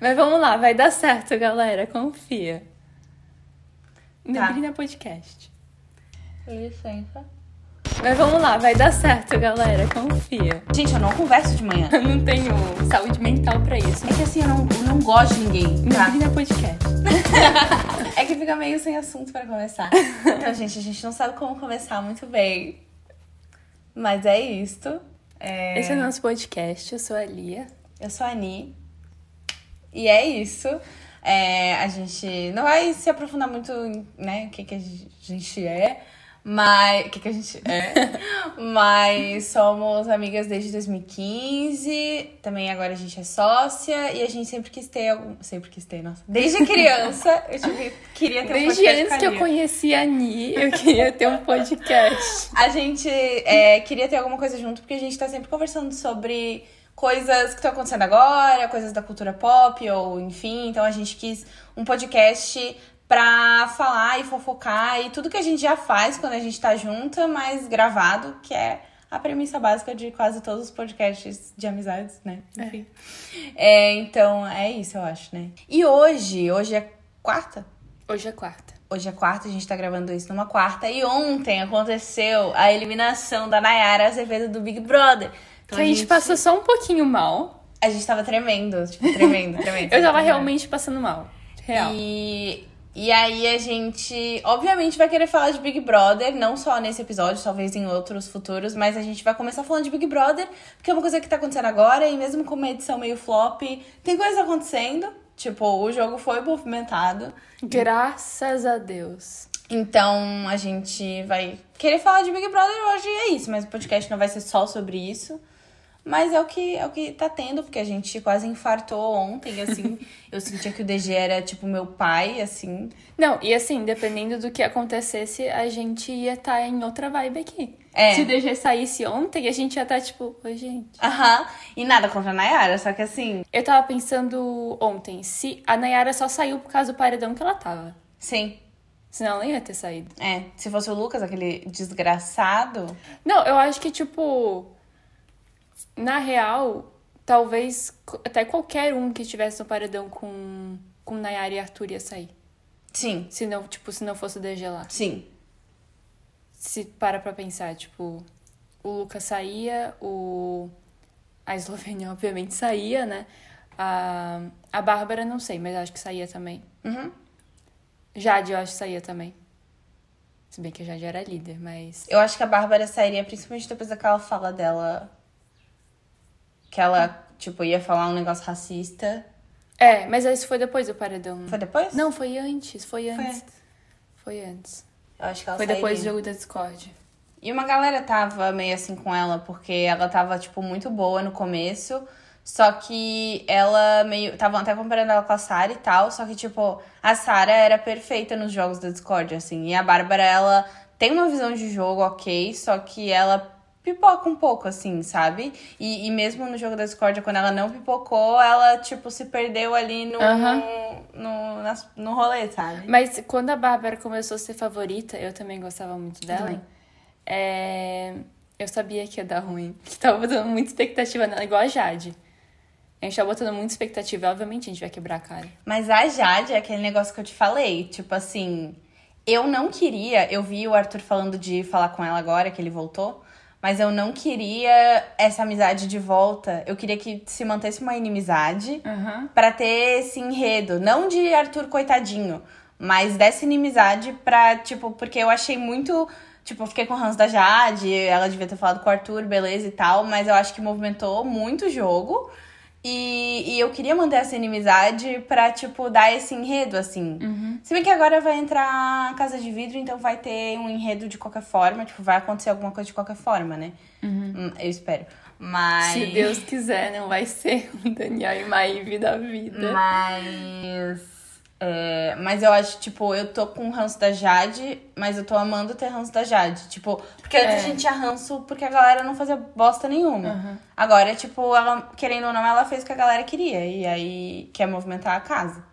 Mas vamos lá, vai dar certo, galera. Confia. Tá. Neblina Podcast. Licença. Mas vamos lá, vai dar certo, galera. Confia. Gente, eu não converso de manhã. Eu não tenho saúde mental pra isso. É que assim, eu não, eu não gosto de ninguém, tá? Neblina Podcast. É que fica meio sem assunto pra começar. Então, gente, a gente não sabe como começar muito bem. Mas é isto. É... Esse é o nosso podcast. Eu sou a Lia. Eu sou a Ani. E é isso. É, a gente não vai se aprofundar muito em né, o que, que a gente é. Mas. O que, que a gente é? mas somos amigas desde 2015. Também agora a gente é sócia. E a gente sempre quis ter algum. Sempre quis ter, nossa. Desde criança, eu tive, queria ter um Desde podcast antes com a que eu conheci a Ni, eu queria ter um podcast. A gente é, queria ter alguma coisa junto, porque a gente tá sempre conversando sobre coisas que estão acontecendo agora, coisas da cultura pop, ou enfim. Então a gente quis um podcast pra falar e fofocar e tudo que a gente já faz quando a gente tá junta, mas gravado, que é a premissa básica de quase todos os podcasts de amizades, né? Enfim. É, então é isso, eu acho, né? E hoje, hoje é quarta? Hoje é quarta. Hoje é quarta, a gente tá gravando isso numa quarta. E ontem aconteceu a eliminação da Nayara Azevedo do Big Brother. Então que a gente passou só um pouquinho mal. A gente tava tremendo, tipo, tremendo, tremendo. Eu tava realmente passando mal. Real. E, e aí a gente, obviamente, vai querer falar de Big Brother, não só nesse episódio, talvez em outros futuros, mas a gente vai começar falando de Big Brother, porque é uma coisa que tá acontecendo agora, e mesmo com uma edição meio flop, tem coisa acontecendo. Tipo, o jogo foi movimentado. Graças a Deus. Então a gente vai querer falar de Big Brother hoje e é isso, mas o podcast não vai ser só sobre isso. Mas é o que é o que tá tendo, porque a gente quase infartou ontem, assim. eu sentia que o DG era tipo meu pai, assim. Não, e assim, dependendo do que acontecesse, a gente ia estar em outra vibe aqui. É. Se o DG saísse ontem, a gente ia estar tipo, oi, gente. Aham. E nada contra a Nayara, só que assim, Eu tava pensando ontem, se a Nayara só saiu por causa do paredão que ela tava. sim. Senão ela não ia ter saído. É, se fosse o Lucas, aquele desgraçado. Não, eu acho que, tipo, na real, talvez até qualquer um que estivesse no paredão com, com Nayara e Arthur ia sair. Sim, Se não, tipo, se não fosse o DG lá. sim. Se para pra pensar, tipo, o Lucas saía, o... A Eslovênia, obviamente, saía, né? A, a Bárbara, não sei, mas acho que saía também. Uhum. Jade, eu acho que saía também. Se bem que a Jade era líder, mas... Eu acho que a Bárbara sairia principalmente depois daquela fala dela. Que ela, tipo, ia falar um negócio racista. É, mas isso foi depois do paredão. Foi depois? Não, foi antes, foi Foi antes. antes. Foi antes. Eu acho que ela Foi sairia. depois do jogo da Discord. E uma galera tava meio assim com ela, porque ela tava, tipo, muito boa no começo. Só que ela meio. Estavam até comparando ela com a Sarah e tal. Só que, tipo, a Sarah era perfeita nos jogos da Discord, assim. E a Bárbara, ela tem uma visão de jogo ok, só que ela pipoca um pouco, assim, sabe? E, e mesmo no jogo da Discord, quando ela não pipocou, ela, tipo, se perdeu ali no, Aham. no, nas- no rolê, sabe? Mas quando a Bárbara começou a ser favorita, eu também gostava muito dela. É, Eu sabia que ia dar ruim. Que tava botando muita expectativa nela, igual a Jade. A gente tá botando muita expectativa, obviamente a gente vai quebrar a cara. Mas a Jade é aquele negócio que eu te falei. Tipo assim, eu não queria. Eu vi o Arthur falando de falar com ela agora, que ele voltou. Mas eu não queria essa amizade de volta. Eu queria que se mantesse uma inimizade Aham. pra ter esse enredo. Não de Arthur coitadinho, mas dessa inimizade pra, tipo, porque eu achei muito. Tipo, eu fiquei com o ranço da Jade, ela devia ter falado com o Arthur, beleza e tal, mas eu acho que movimentou muito o jogo. E, e eu queria manter essa inimizade pra, tipo, dar esse enredo, assim. Se bem que agora vai entrar Casa de Vidro, então vai ter um enredo de qualquer forma, tipo, vai acontecer alguma coisa de qualquer forma, né? Hum, Eu espero. Mas. Se Deus quiser, não vai ser um Daniel e Maíve da vida. Mas. É, mas eu acho, tipo, eu tô com ranço da Jade, mas eu tô amando ter ranço da Jade. Tipo, porque antes É. a gente tinha ranço porque a galera não fazia bosta nenhuma. Aham. Agora, tipo, ela, querendo ou não, ela fez o que a galera queria. E aí quer movimentar a casa,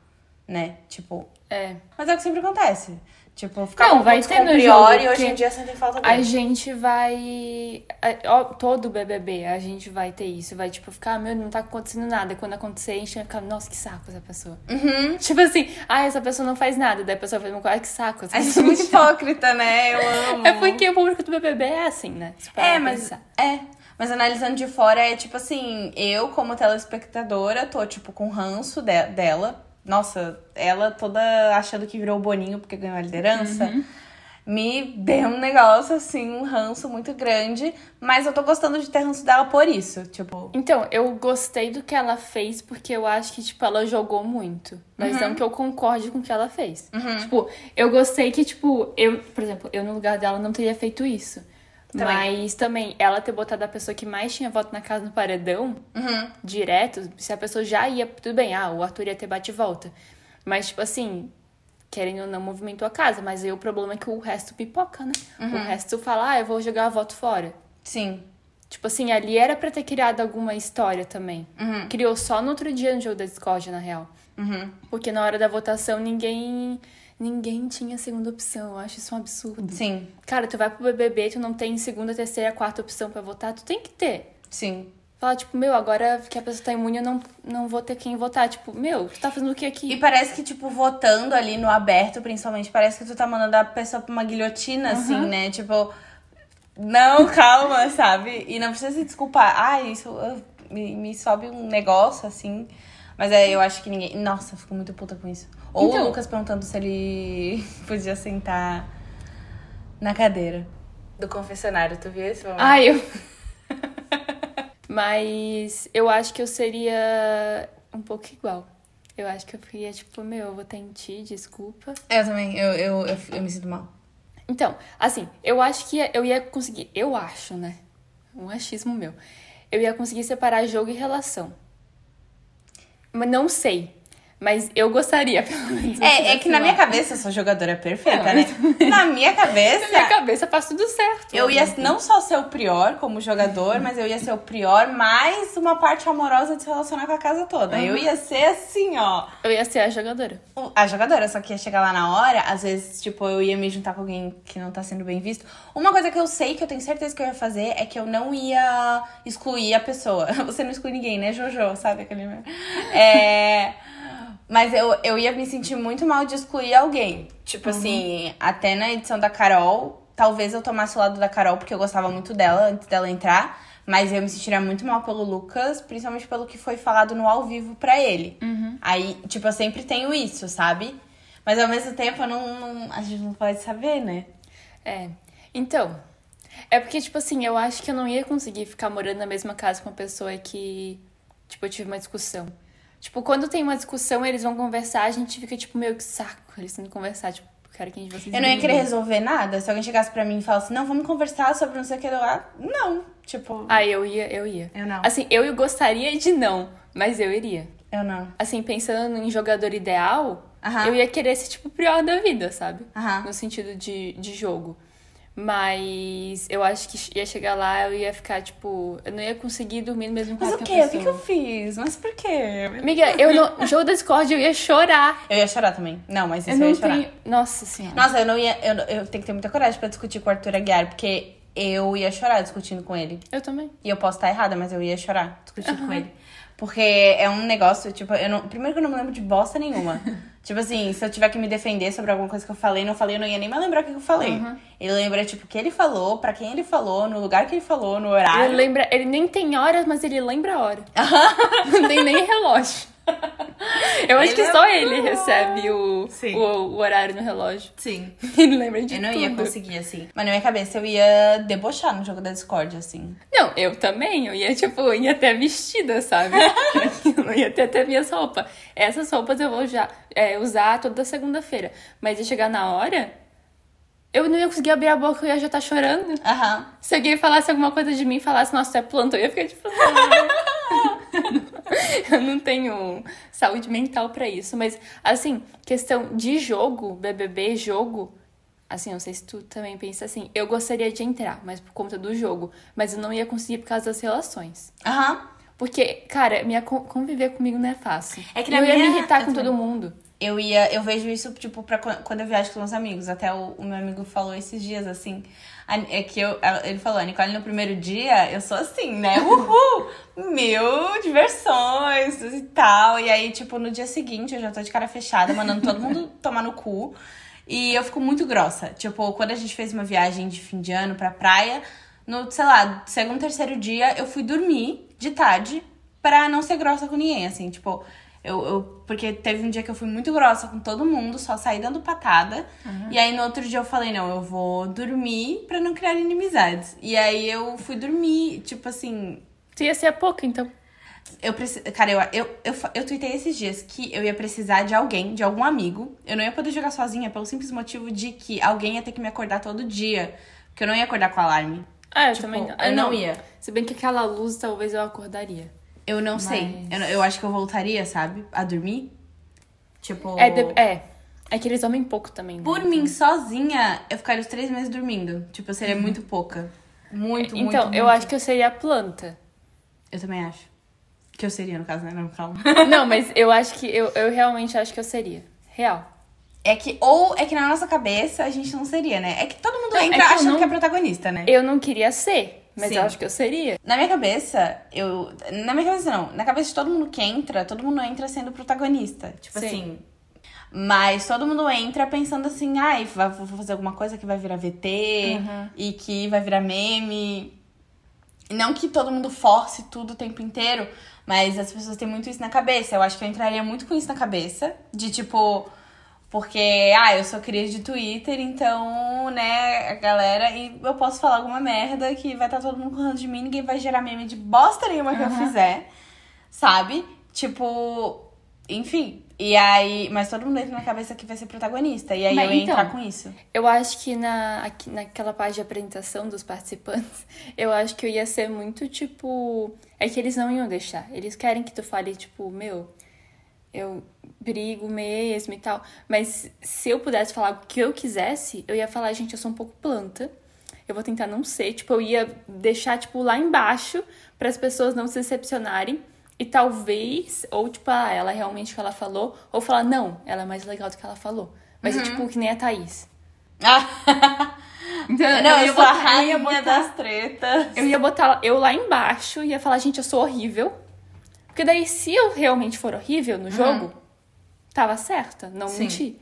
né? Tipo. É. Mas é o que sempre acontece. Tipo, ficar Não, vai ter no Priori, jogo, hoje em dia sentem falta A dele. gente vai. a- ó, Todo BBB, a gente vai ter isso. Vai, tipo, ficar, meu, não tá acontecendo nada. Quando acontecer, a gente vai ficar, nossa, que saco essa pessoa. Uhum. Tipo assim, ah, essa pessoa não faz nada. Daí a pessoa faz uma coisa, ah, que saco. Essa A gente é pessoa muito hipócrita, né? Eu amo. É porque o público do BBB é assim, né? Parar É, mas. pensar. É. Mas analisando de fora, é tipo assim, eu, como telespectadora, tô, tipo, com ranço de- dela. Nossa, ela toda achando que virou o Boninho porque ganhou a liderança. Uhum. Me deu um negócio, assim, um ranço muito grande. Mas eu tô gostando de ter ranço dela por isso. Tipo. Então, eu gostei do que ela fez porque eu acho que, tipo, ela jogou muito. Mas não que eu concorde com o que ela fez. Tipo, eu gostei que, tipo, eu, por exemplo, eu no lugar dela não teria feito isso. Também. Mas também, ela ter botado a pessoa que mais tinha voto na casa no paredão, Uhum. direto, se a pessoa já ia, tudo bem, ah, o Arthur ia ter bate e volta. Mas, tipo assim, querendo ou não, movimentou a casa. Mas aí o problema é que o resto pipoca, né? O resto fala, ah, eu vou jogar a voto fora. Sim. Tipo assim, ali era pra ter criado alguma história também. Uhum. Criou só no outro dia no jogo da Discord, na real. Uhum. Porque na hora da votação ninguém. Ninguém tinha segunda opção. Eu acho isso um absurdo. Sim. Cara, tu vai pro BBB, tu não tem segunda, terceira, quarta opção pra votar, tu tem que ter. Sim. Fala, tipo, meu, agora que a pessoa tá imune, eu não, não vou ter quem votar. Tipo, meu, tu tá fazendo o que aqui? E parece que, tipo, votando ali no aberto, principalmente, parece que tu tá mandando a pessoa pra uma guilhotina, assim, né? Tipo, não, calma, sabe? E não precisa se desculpar. Ah, isso me, me sobe um negócio, assim. Mas é, eu acho que ninguém. Nossa, eu fico muito puta com isso. Ou Então- o Lucas perguntando se ele podia sentar na cadeira do confessionário. Tu viu esse momento? Ai, eu. Mas eu acho que eu seria um pouco igual. Eu acho que eu ficaria, tipo, meu, eu vou ti, desculpa. Eu também, eu, eu, eu, eu me sinto mal. Então, assim, eu acho que eu ia conseguir. Eu acho, né? Um achismo meu. Eu ia conseguir separar jogo e relação. Mas não sei. Mas eu gostaria, pelo menos. É, é que na minha cabeça eu sou jogadora perfeita, né? Na minha cabeça. Na minha cabeça faz tudo certo. Eu ia não só ser o prior como jogador, mas eu ia ser o prior mais uma parte amorosa de se relacionar com a casa toda. Eu ia ser assim, ó. Eu ia ser a jogadora. A jogadora, só que ia chegar lá na hora, às vezes, tipo, eu ia me juntar com alguém que não tá sendo bem visto. Uma coisa que eu sei, que eu tenho certeza que eu ia fazer, é que eu não ia excluir a pessoa. Você não exclui ninguém, né, Jojo? Sabe aquele. É. Mas eu, eu ia me sentir muito mal de excluir alguém. Tipo assim, até na edição da Carol, talvez eu tomasse o lado da Carol, porque eu gostava muito dela antes dela entrar. Mas eu me sentiria muito mal pelo Lucas, principalmente pelo que foi falado no ao vivo pra ele. Aí, tipo, eu sempre tenho isso, sabe? Mas ao mesmo tempo, eu não, não- a gente não pode saber, né? É. Então. É porque, tipo assim, eu acho que eu não ia conseguir ficar morando na mesma casa com uma pessoa que, tipo, eu tive uma discussão. Tipo, quando tem uma discussão, eles vão conversar, a gente fica, tipo, meio que saco eles tendo que conversar. Tipo, quero que a gente vocês Eu não ia querer resolver nada. Se alguém chegasse pra mim e falasse, não, vamos conversar sobre não sei o que lá. Não. Tipo, Ah, eu ia, eu ia. Eu não. Assim, eu gostaria de não, mas eu iria. eu não. Assim, pensando em jogador ideal, Aham. eu ia querer ser, tipo, o pior da vida, sabe? Aham. No sentido de, de jogo. Mas eu acho que ia chegar lá, eu ia ficar, tipo, eu não ia conseguir dormir no mesmo Mas quarto o que quê? O que, que eu fiz? Mas por quê? Amiga, eu no no jogo da Discord eu ia chorar. Eu ia chorar também. Não, mas isso Eu eu, não ia chorar. tenho. Nossa senhora. Nossa, eu não ia. Eu, eu tenho que ter muita coragem pra discutir com o Arthur Aguiar, porque eu ia chorar discutindo com ele. Eu também. E eu posso estar errada, mas eu ia chorar discutindo com ele. Porque é um negócio, tipo, eu não. Primeiro que eu não me lembro de bosta nenhuma. tipo assim, se eu tiver que me defender sobre alguma coisa que eu falei, não falei, eu não ia nem mais lembrar o que eu falei. Ele lembra, tipo, o que ele falou, pra quem ele falou, no lugar que ele falou, no horário. Ele lembra. Ele nem tem horas, mas ele lembra a hora. não tem nem relógio. Eu acho Ele que é só ele bom. recebe o, o, o horário no relógio. Sim. Ele lembra de Eu não tudo. ia conseguir, assim. Mas na minha cabeça eu ia debochar no jogo da Discord, assim. Não, eu também. Eu ia, tipo, eu ia até vestida, sabe? eu ia ter até minhas roupas. Essas roupas eu vou já é, usar toda segunda-feira. Mas ia chegar na hora, eu não ia conseguir abrir a boca, eu ia já estar chorando. Aham. Se alguém falasse alguma coisa de mim, falasse, nossa, tu é planta, eu ia ficar tipo. eu não tenho saúde mental pra isso. Mas, assim, questão de jogo, BBB, jogo. Assim, não sei se tu também pensa assim. Eu gostaria de entrar, mas por conta do jogo. Mas eu não ia conseguir por causa das relações. Aham. Porque, cara, minha con- conviver comigo não é fácil. É que na eu ia minha- me irritar eu com também. todo mundo. Eu ia, eu vejo isso, tipo, pra quan- quando eu viajo com meus amigos. Até o, o meu amigo falou esses dias, assim. É que eu, ele falou, Nicole, no primeiro dia, eu sou assim, né? Uhul! Mil diversões e tal. E aí, tipo, no dia seguinte, eu já tô de cara fechada, mandando todo mundo tomar no cu. E eu fico muito grossa. Tipo, quando a gente fez uma viagem de fim de ano pra praia, no, sei lá, segundo, terceiro dia, eu fui dormir de tarde pra não ser grossa com ninguém, assim, tipo, eu, eu porque teve um dia que eu fui muito grossa com todo mundo, só saí dando patada. E aí no outro dia eu falei, não, eu vou dormir pra não criar inimizades. E aí eu fui dormir, tipo assim, Tu ia ser a pouco, então. eu preciso. Cara, eu, eu, eu, eu tuitei esses dias que eu ia precisar de alguém, de algum amigo. Eu não ia poder jogar sozinha pelo simples motivo de que alguém ia ter que me acordar todo dia. Porque eu não ia acordar com alarme. Ah, eu Tipo, também não. eu não ia. Se bem que aquela luz talvez eu acordaria. Eu não sei. Eu, eu acho que eu voltaria, sabe? A dormir. Tipo. É, de- é. É que eles dormem pouco também. né? Por mim, sozinha, eu ficaria os três meses dormindo. Tipo, eu seria muito pouca. Muito, muito. Então, eu muito. acho que eu seria a planta. Eu também acho. Que eu seria, no caso, né? Não, calma. Não, mas eu acho que. Eu, eu realmente acho que eu seria. Real. É que, ou é que na nossa cabeça a gente não seria, né? É que todo mundo Não, é entra que eu achando não- que é protagonista, né? Eu não queria ser, mas Sim. eu acho que eu seria. Na minha cabeça, eu. Na minha cabeça, não. Na cabeça de todo mundo que entra, todo mundo entra sendo protagonista. Tipo Sim. assim. Mas todo mundo entra pensando assim, ai, vai- vou fazer alguma coisa que vai virar VT Uhum. e que vai virar meme. Não que todo mundo force tudo o tempo inteiro, mas as pessoas têm muito isso na cabeça. Eu acho que eu entraria muito com isso na cabeça. De tipo. Porque, ah, eu sou cria de Twitter, então, né, a galera. E eu posso falar alguma merda que vai estar todo mundo correndo de mim, ninguém vai gerar meme de bosta nenhuma que eu fizer, sabe? Tipo, enfim. E aí. Mas todo mundo entra na cabeça que vai ser protagonista. E aí Mas eu ia então, entrar com isso. Eu acho que na, aqui, naquela parte de apresentação dos participantes, eu acho que eu ia ser muito tipo. É que eles não iam deixar. Eles querem que tu fale, tipo, meu, eu brigo mesmo e tal. Mas se eu pudesse falar o que eu quisesse, eu ia falar, gente, eu sou um pouco planta. Eu vou tentar não ser. Tipo, eu ia deixar, tipo, lá embaixo para as pessoas não se decepcionarem. E talvez, ou tipo, ah, ela realmente o que ela falou, ou falar, não, ela é mais legal do que ela falou. Mas é tipo que nem a Thaís. Então, não, eu eu sou a botar- rainha botar- das tretas. Eu ia botar eu lá embaixo e ia falar, gente, eu sou horrível. Porque daí, se eu realmente for horrível no jogo, tava certa, não Sim. menti.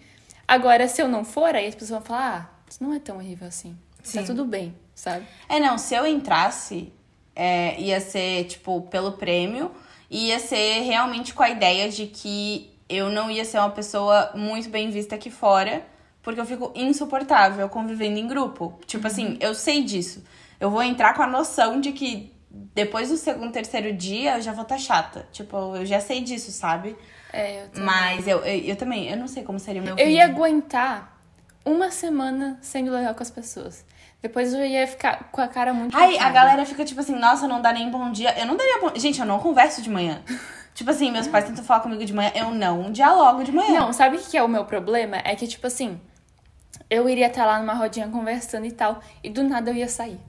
Agora, se eu não for, aí as pessoas vão falar, ah, isso não é tão horrível assim. Sim. Tá tudo bem, sabe? É, não, se eu entrasse, é, ia ser, tipo, pelo prêmio, e ia ser realmente com a ideia de que eu não ia ser uma pessoa muito bem vista aqui fora, porque eu fico insuportável convivendo em grupo. Tipo assim, eu sei disso. Eu vou entrar com a noção de que depois do segundo, terceiro dia eu já vou estar chata. Tipo, eu já sei disso, sabe? É, eu, também. Mas eu, eu, eu também, eu não sei como seria o meu eu vídeo. ia aguentar uma semana sendo legal com as pessoas. Depois eu ia ficar com a cara muito Ai, a galera fica tipo assim, nossa, não dá nem bom dia. Eu não daria bom. Gente, eu não converso de manhã. tipo assim, meus pais tentam falar comigo de manhã, eu não dialogo de manhã. Não, sabe o que é o meu problema? É que, tipo assim, eu iria estar lá numa rodinha conversando e tal, e do nada eu ia sair.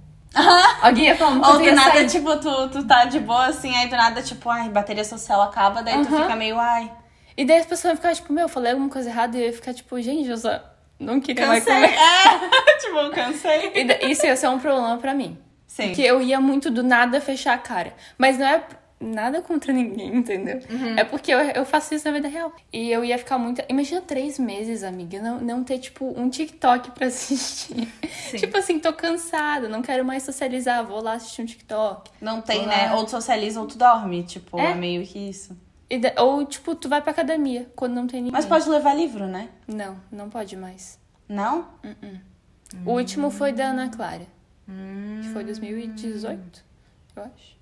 Alguém ia falar, Ou do nada, sair. tipo, tu, tu tá de boa assim, aí do nada, tipo, ai, bateria social acaba, daí tu Aham. fica meio, ai. E daí as pessoas iam ficar, tipo, meu, eu falei alguma coisa errada, e eu ia ficar, tipo, gente, eu só não queria mais Cansei. conversar. É, tipo, eu cansei. E isso ia ser um problema pra mim. Sim. Porque eu ia muito do nada fechar a cara. Mas não é nada contra ninguém, entendeu? Uhum. É porque eu, eu faço isso na vida real. E eu ia ficar muito. Imagina três meses, amiga, não, não ter, tipo, um TikTok pra assistir. Tipo assim, tô cansada, não quero mais socializar, vou lá assistir um TikTok. Não tem, né? Ou tu socializa ou tu dorme. Tipo, é, É. meio que isso. E da- ou, tipo, tu vai pra academia quando não tem ninguém. Mas pode levar livro, né? Não, não pode mais. Não? O último foi da Ana Clara. Que foi 2018, eu acho.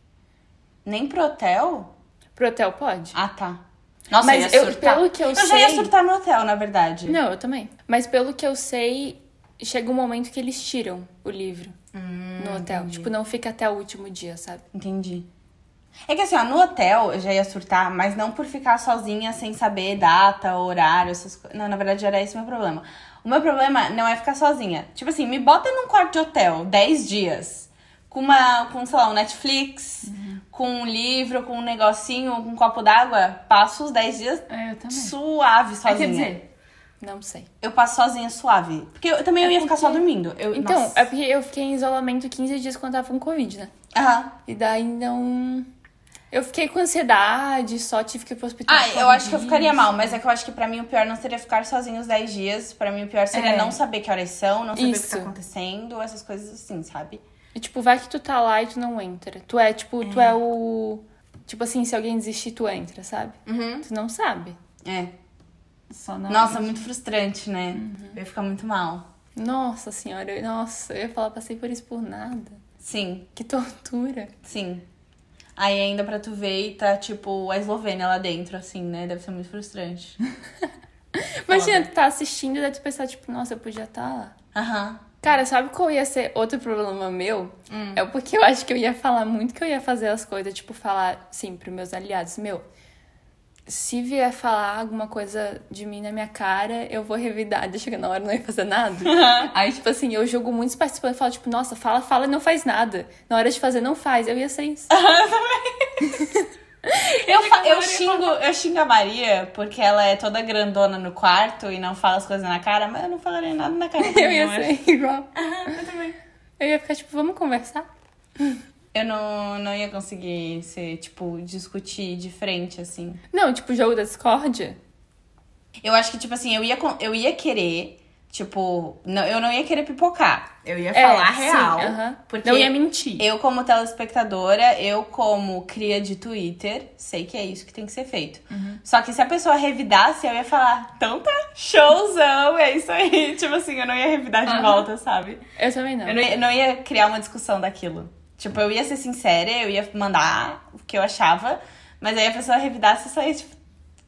Nem pro hotel? Pro hotel pode? Ah, tá. Nossa, Mas eu ia eu- surtar. pelo que eu já ia sei- surtar no hotel, na verdade. Não, eu também. Mas pelo que eu sei, chega um momento que eles tiram o livro no hotel. Tipo, não fica até o último dia, sabe? Entendi. É que assim, ó, no hotel eu já ia surtar, mas não por ficar sozinha sem saber data, horário, essas coisas. Não, na verdade era esse o meu problema. O meu problema não é ficar sozinha. Tipo assim, me bota num quarto de hotel 10 dias. Com uma, com, sei lá, um Netflix, com um livro, com um negocinho, com um copo d'água, passo os 10 dias É, eu suave sozinha. quer dizer, não sei. Eu passo sozinha suave. Porque eu também eu É ia ficar só porque- dormindo. Eu, Então, nossa. é porque eu fiquei em isolamento 15 dias quando tava com Covid, né? Aham. E daí não. Eu fiquei com ansiedade, só tive que ir pro hospital. Ah, eu acho que eu ficaria mal, mas é que eu acho que pra mim o pior não seria ficar sozinho os 10 dias. Pra mim o pior seria É. não saber que horas são, não saber o que Isso. tá acontecendo, essas coisas assim, sabe? E, tipo, vai que tu tá lá e tu não entra. Tu é, tipo, tu é o. Tipo assim, se alguém desistir, tu entra, sabe? Uhum. Tu não sabe. É. Só não. Nossa, muito frustrante, né? Uhum. Eu ia ficar muito mal. Nossa senhora, eu- nossa, eu ia falar, passei por isso por nada. Sim, Que tortura. sim. Aí ainda pra tu ver e tá, tipo, a Eslovênia lá dentro, assim, né? Deve ser muito frustrante. Imagina, tu tá assistindo e daí tu pensar, tipo, nossa, eu podia estar lá. Aham. Cara, sabe qual ia ser outro problema meu? Hum. É porque eu acho que eu ia falar muito que eu ia fazer as coisas, tipo, falar, sim, pros meus aliados, meu, se vier falar alguma coisa de mim na minha cara, eu vou revidar. Daí chega na hora não ia fazer nada. Aí, tipo assim, eu jogo muitos participantes e falo, tipo, nossa, fala, fala e não faz nada. Na hora de fazer, não faz. Eu ia ser isso. Eu, fa- eu, xingo, eu xingo a Maria porque ela é toda grandona no quarto e não fala as coisas na cara, mas eu não falaria nada na cara. Eu ia acho. ser igual. Eu também. Eu ia ficar, tipo, vamos conversar? Eu não, não ia conseguir ser, tipo, discutir de frente, assim. Não, tipo, jogo da discórdia. Eu acho que, tipo assim, eu ia, eu ia querer, tipo, não, eu não ia querer pipocar. Eu ia É, falar sim, real. aham. Porque Não ia mentir. eu, como telespectadora, eu, como cria de Twitter, sei que é isso que tem que ser feito. Uhum. Só que se a pessoa revidasse, eu ia falar, então tá, showzão, é isso aí. Tipo assim, eu não ia revidar de volta, sabe? Eu também não. Eu não ia, não ia criar uma discussão daquilo. Tipo, eu ia ser sincera, eu ia mandar o que eu achava, mas aí a pessoa revidasse e só ia, tipo,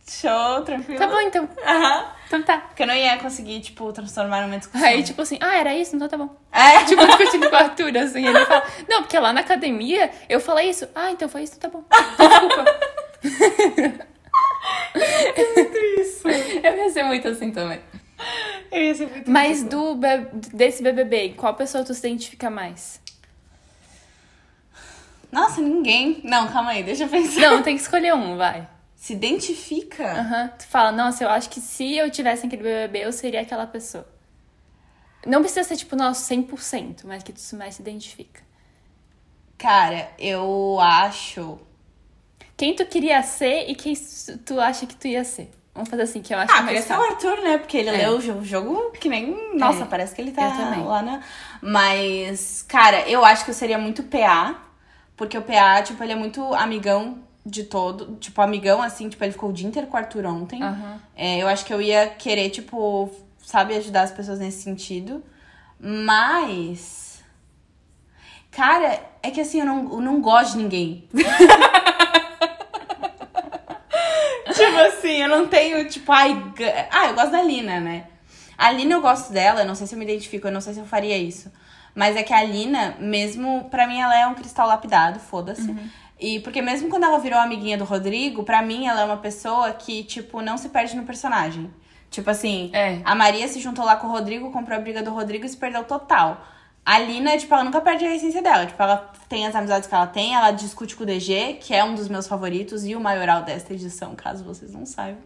show, tranquilo. Tá bom, então. Aham. Então tá. Porque eu não ia conseguir, tipo, transformar numa discussão. Aí, tipo assim, ah, era isso? Então tá bom. É, Tipo, discutindo com o Arthur, assim, ele fala, não, porque lá na academia eu falei isso. Ah, então foi isso, tá bom. Desculpa. isso. Eu ia ser muito assim também. Eu ia ser muito Mas ridícula. do be- desse BBB, qual pessoa tu se identifica mais? Nossa, ninguém. Não, calma aí, deixa eu pensar. Não, tem que escolher um, vai. Se identifica? Aham. Tu fala, nossa, eu acho que se eu tivesse aquele BBB, eu seria aquela pessoa. Não precisa ser, tipo, nosso 100%, mas que tu mais se identifica. Cara, eu acho. Quem tu queria ser e quem tu acha que tu ia ser. Vamos fazer assim, que eu acho Ah, que é queria ser o. Arthur, né? Porque ele É. leu o jogo, que nem. Nossa, É. parece que ele tá lá na. Mas, cara, eu acho que eu seria muito PA. Porque o PA, tipo, ele é muito amigão de todo. Tipo, amigão, assim, tipo, ele ficou o dia inteiro com o Arthur ontem. Aham. É, eu acho que eu ia querer, tipo, sabe, ajudar as pessoas nesse sentido. Mas. Cara, é que assim, eu não, eu não gosto de ninguém. tipo assim, eu não tenho, tipo, ai. Ah, eu gosto da Lina, né? A Lina eu gosto dela, eu não sei se eu me identifico, eu não sei se eu faria isso. Mas é que a Lina, mesmo, pra mim, ela é um cristal lapidado, foda-se. E porque mesmo quando ela virou amiguinha do Rodrigo, pra mim ela é uma pessoa que, tipo, não se perde no personagem. Tipo assim, É. a Maria se juntou lá com o Rodrigo, comprou a briga do Rodrigo e se perdeu total. A Lina, tipo, ela nunca perde a essência dela. Tipo, ela tem as amizades que ela tem, ela discute com o DG, que é um dos meus favoritos, e o maioral desta edição, caso vocês não saibam.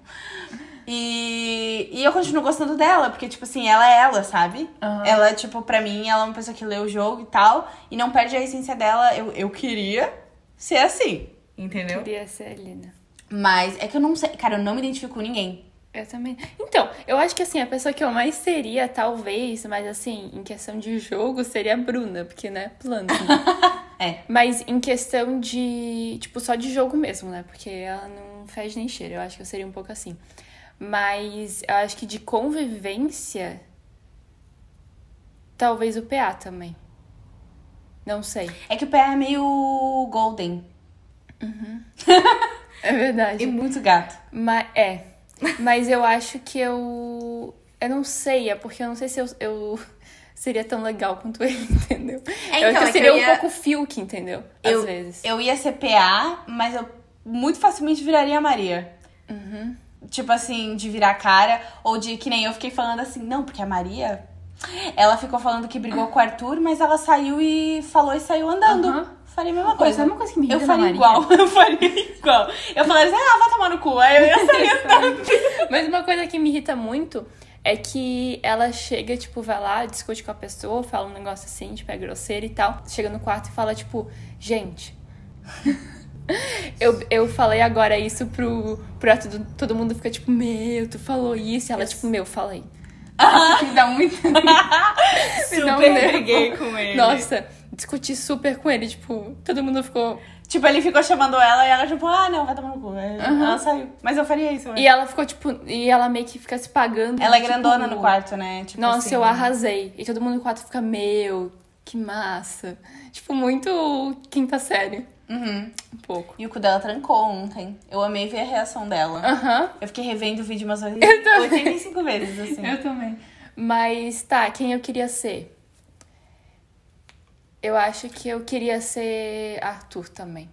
E, e eu continuo gostando dela, porque, tipo assim, ela é ela, sabe? Aham. Ela, tipo, pra mim, ela é uma pessoa que lê o jogo e tal, e não perde a essência dela. Eu, eu queria ser assim, entendeu? Queria ser a Lina. Mas é que eu não sei, cara, eu não me identifico com ninguém. Eu também. Então, eu acho que assim, a pessoa que eu mais seria, talvez, mas assim, em questão de jogo, seria a Bruna, porque, né, plano. É. Mas em questão de. Tipo, só de jogo mesmo, né? Porque ela não fez nem cheiro. Eu acho que eu seria um pouco assim. Mas eu acho que de convivência. Talvez o PA também. Não sei. É que o pé é meio golden É verdade. e muito gato. Mas, é. Mas eu acho que eu. Eu não sei, é porque eu não sei se eu, eu seria tão legal quanto ele, entendeu? É, eu então, que é eu seria eu um ia- pouco Filk, entendeu? Às eu, vezes. eu ia ser PA, mas eu muito facilmente viraria a Maria. Tipo assim, de virar a cara, ou de que nem eu fiquei falando assim, não, porque a Maria. Ela ficou falando que brigou com o Arthur, mas ela saiu e falou e saiu andando. Aham. faria a mesma coisa. sabe uma coisa que me Eu irrita na faria igual, eu faria igual. Eu falaria assim, ah, vai tomar no cu. Aí eu ia sair andando. Mas uma coisa que me irrita muito é que ela chega, tipo, vai lá, discute com a pessoa, fala um negócio assim, tipo, é grosseira e tal. Chega no quarto e fala, tipo, gente. eu, eu falei agora isso pro, pro Arthur, todo mundo fica tipo, meu, tu falou isso. E ela, tipo, meu, falei. Me dá muito. Me dá um Super nervo. briguei com ele. Nossa, discuti super com ele, tipo, todo mundo ficou. Tipo, ele ficou chamando ela e ela, tipo, ah, não, vai tomar no cu. Aí Ela saiu. Mas eu faria isso. E ela ficou, tipo, e ela meio que fica se pagando. Ela é tipo, grandona no quarto, né? Tipo Nossa, assim. eu arrasei. E todo mundo no quarto fica, meu, que massa. Tipo, muito quinta série. Uhum. Um pouco. E o cu dela trancou ontem. Eu amei ver a reação dela. Aham. Eu fiquei revendo o vídeo umas também. 85 vezes, assim. também. Mas tá, quem eu queria ser? Eu acho que eu queria ser Arthur também.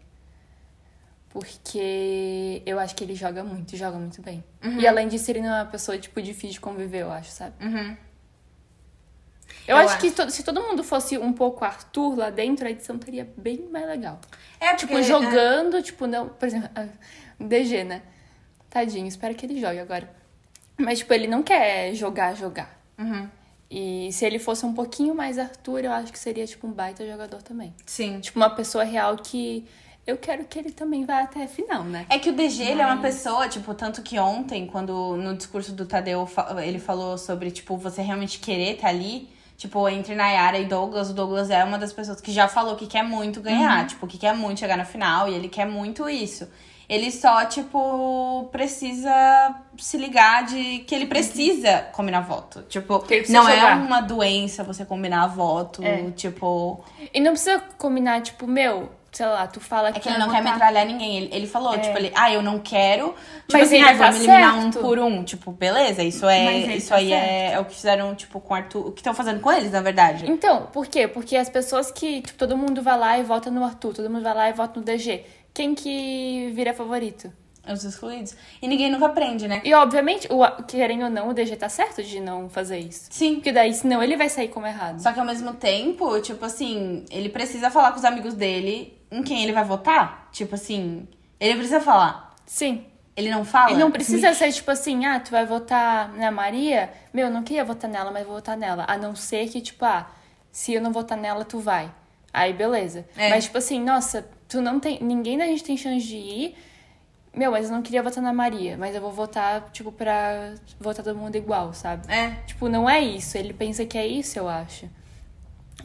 Porque eu acho que ele joga muito, joga muito bem. E além disso, ele não é uma pessoa, tipo, difícil de conviver, eu acho, sabe? Uhum. Eu, Eu acho, acho. que to- se todo mundo fosse um pouco Arthur lá dentro, a edição teria bem mais legal. É, Tipo, jogando, tipo, não. Por exemplo, DG, né? Tadinho, espero que ele jogue agora. Mas, tipo, ele não quer jogar, jogar. Uhum. E se ele fosse um pouquinho mais Arthur, eu acho que seria, tipo, um baita jogador também. Sim. Tipo, uma pessoa real que eu quero que ele também vá até a final, né? É que o DG, ele é uma pessoa, tipo, tanto que ontem, quando no discurso do Tadeu ele falou sobre, tipo, você realmente querer estar ali, tipo, entre Nayara e Douglas, o Douglas é uma das pessoas que já falou que quer muito ganhar, tipo, que quer muito chegar na final e ele quer muito isso. Ele só, tipo, precisa se ligar de que ele precisa combinar voto. Tipo, não é jogar. uma doença você combinar voto, É. tipo. E não precisa combinar, tipo, meu, sei lá, tu fala que É que ele não quer metralhar ninguém. Ele, ele falou, tipo, ele, ah, eu não quero. Tipo É. Mas assim, ele ah, tá vamos eliminar um por um. Tipo, beleza, isso é. Isso tá aí é, é o que fizeram, tipo, com o Arthur. O que estão fazendo com eles, na verdade. Então, por quê? Porque as pessoas que, tipo, todo mundo vai lá e vota no Arthur, todo mundo vai lá e vota no DG. Quem que vira favorito? Os excluídos. E ninguém nunca aprende, né? E, obviamente, o, querendo ou não, o DG tá certo de não fazer isso. Sim. Porque daí, senão, ele vai sair como errado. Só que ao mesmo tempo, tipo assim, ele precisa falar com os amigos dele em quem ele vai votar. Tipo assim, ele precisa falar. Sim. Ele não fala. E não precisa ser, tipo assim, ah, tu vai votar na Maria? Meu, eu não queria votar nela, mas vou votar nela. A não ser que, tipo, ah, se eu não votar nela, tu vai. Aí, beleza. É. Mas, tipo assim, nossa, tu não tem. Ninguém da gente tem chance de ir. Meu, mas eu não queria votar na Maria, mas eu vou votar, tipo, pra votar todo mundo igual, sabe? É. Tipo, não é isso. Ele pensa que é isso, eu acho.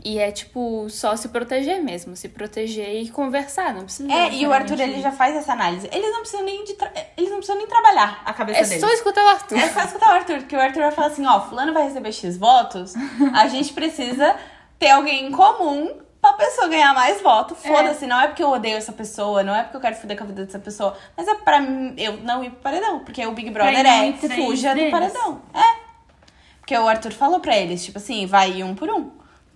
E é, tipo, só se proteger mesmo. Se proteger e conversar. Não precisa. É, e o Arthur, ele já faz essa análise. Eles não precisam nem de. Eles não precisam nem trabalhar a cabeça É deles. só escutar o Arthur. É só escutar o Arthur, porque o Arthur vai falar assim, ó, fulano vai receber X votos, a gente precisa ter alguém em comum pra pessoa ganhar mais voto. Foda-se, não é porque eu odeio essa pessoa, não é porque eu quero foder com a vida dessa pessoa, mas é pra mim, eu não ir pro paredão, porque o Big Brother é fuja do paredão. É. Porque o Arthur falou pra eles, tipo assim, vai um por um.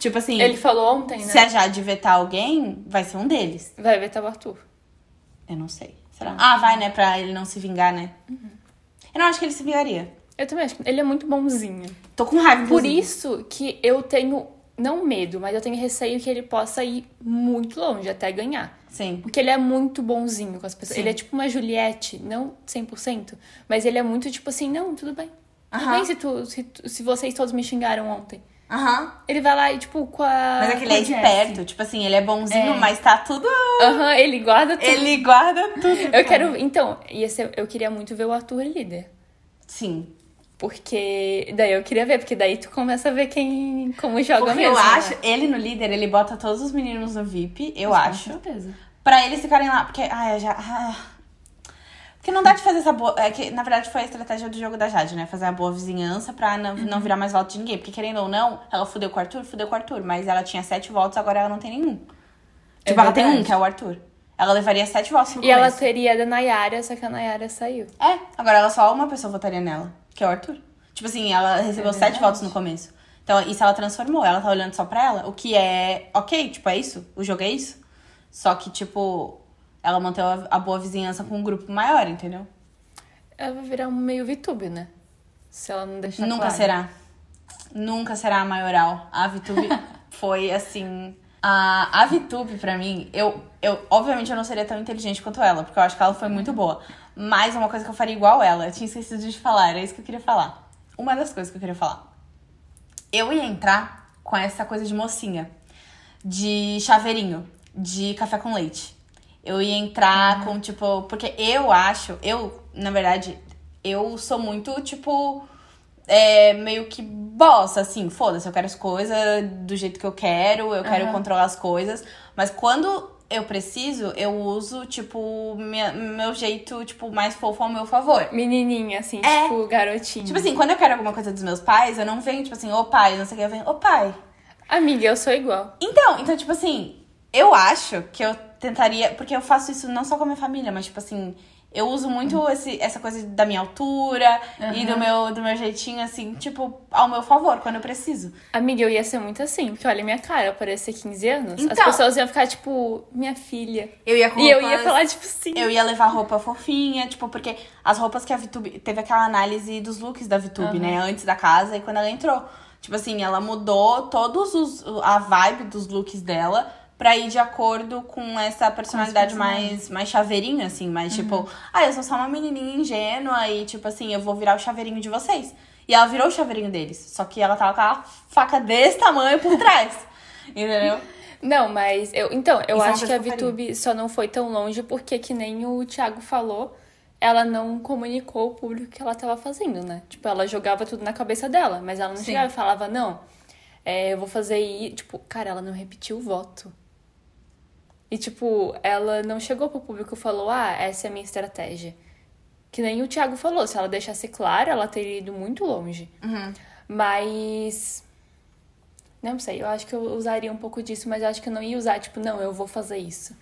Tipo assim, Ele falou ontem, né? se a Jade vetar alguém, vai ser um deles. Vai vetar o Arthur. Eu não sei. Será? Ah, vai, né? Pra ele não se vingar, né? Eu não acho que ele se vingaria. Eu também acho ele é muito bonzinho. Tô com raiva, Por isso que eu tenho, não medo, mas eu tenho receio que ele possa ir muito longe, até ganhar. Sim. Porque ele é muito bonzinho com as pessoas. Sim. Ele é tipo uma Juliette, não 100%, mas ele é muito tipo assim, não, tudo bem. Tudo bem se, tu, se, se vocês todos me xingaram ontem. Aham. Ele vai lá e, tipo, com a. Mas é que ele com é esperto, tipo assim, ele é bonzinho, É. mas tá tudo. Aham, ele guarda tudo. Ele guarda tudo. Eu quero. Então, ia ser, eu queria muito ver o Arthur líder. Sim. Porque daí eu queria ver, porque daí tu começa a ver quem como joga Porque mesmo. eu né? acho, ele no líder, ele bota todos os meninos no VIP, eu Com acho. certeza. Pra eles ficarem lá. Porque, ai, eu já. ah. Porque não dá de fazer essa boa. É que, na verdade, foi a estratégia do jogo da Jade, né? Fazer a boa vizinhança pra não, não virar mais voto de ninguém. Porque, querendo ou não, ela fudeu com o Arthur, fudeu com o Arthur. Mas ela tinha sete votos, agora ela não tem nenhum. É Tipo, ela tem um, que é o Arthur. Ela levaria sete votos no E ela começo. teria da Nayara, só que a Nayara saiu. É, agora ela só uma pessoa votaria nela, que é o Arthur. Tipo assim, ela recebeu É sete votos no começo. Então, isso ela transformou, ela tá olhando só pra ela, o que é ok, tipo, é isso, o jogo é isso. Só que, tipo, ela manteve a, boa vizinhança com um grupo maior, entendeu? Ela vai virar um meio VTube, né? Se ela não deixar Nunca claro. será. Nunca será a maioral. A Vitube foi, assim, A, a VTube, pra mim, eu, eu. Obviamente eu não seria tão inteligente quanto ela, porque eu acho que ela foi muito boa. Mas uma coisa que eu faria igual ela, eu tinha esquecido de falar, era isso que eu queria falar. Uma das coisas que eu queria falar. Eu ia entrar com essa coisa de mocinha, de chaveirinho, de café com leite. Eu ia entrar com, tipo. Porque eu acho, eu, na verdade, eu sou muito, tipo. É, meio que bossa, assim, foda-se, eu quero as coisas do jeito que eu quero, eu quero Aham. controlar as coisas. Mas quando eu preciso, eu uso, tipo, minha- meu jeito, tipo, mais fofo ao meu favor. Menininha, assim, É. tipo, garotinha. Tipo assim, quando eu quero alguma coisa dos meus pais, eu não venho, tipo assim, ô pai, não sei o que, eu venho, ô pai. Amiga, eu sou igual. Então, então, tipo assim, eu acho que eu tentaria. Porque eu faço isso não só com a minha família, mas, tipo assim, eu uso muito esse, essa coisa da minha altura e do meu, do meu jeitinho, assim, tipo, ao meu favor, quando eu preciso. Amiga, eu ia ser muito assim, porque olha minha cara, eu parecia 15 anos. As Então. pessoas iam ficar, tipo, minha filha. Eu ia com E eu ia roupas- falar, tipo, assim. Eu ia levar roupa fofinha, tipo, porque as roupas que a VTube. Teve aquela análise dos looks da VTube, Aham. né? Antes da casa e quando ela entrou. Tipo assim, ela mudou todos os. a vibe dos looks dela pra ir de acordo com essa personalidade mais, mais chaveirinho, assim, mais tipo, ah, eu sou só uma menininha ingênua e, tipo assim, eu vou virar o chaveirinho de vocês. E ela virou o chaveirinho deles. Só que ela tava com a faca desse tamanho por trás. Entendeu? Não, mas eu. Então, eu Isso é acho que a. VTube só não foi tão longe porque, que nem o Thiago falou, ela não comunicou ao público o que ela tava fazendo, né? Tipo, ela jogava tudo na cabeça dela, mas ela não Sim. chegava e falava, não, é, eu vou fazer isso. Tipo, cara, ela não repetiu o voto. E, tipo, ela não chegou pro público e falou, ah, essa é a minha estratégia. Que nem o Thiago falou, se ela deixasse claro, ela teria ido muito longe. Mas. Não sei, eu acho que eu usaria um pouco disso, mas eu acho que eu não ia usar, tipo, não, eu vou fazer isso.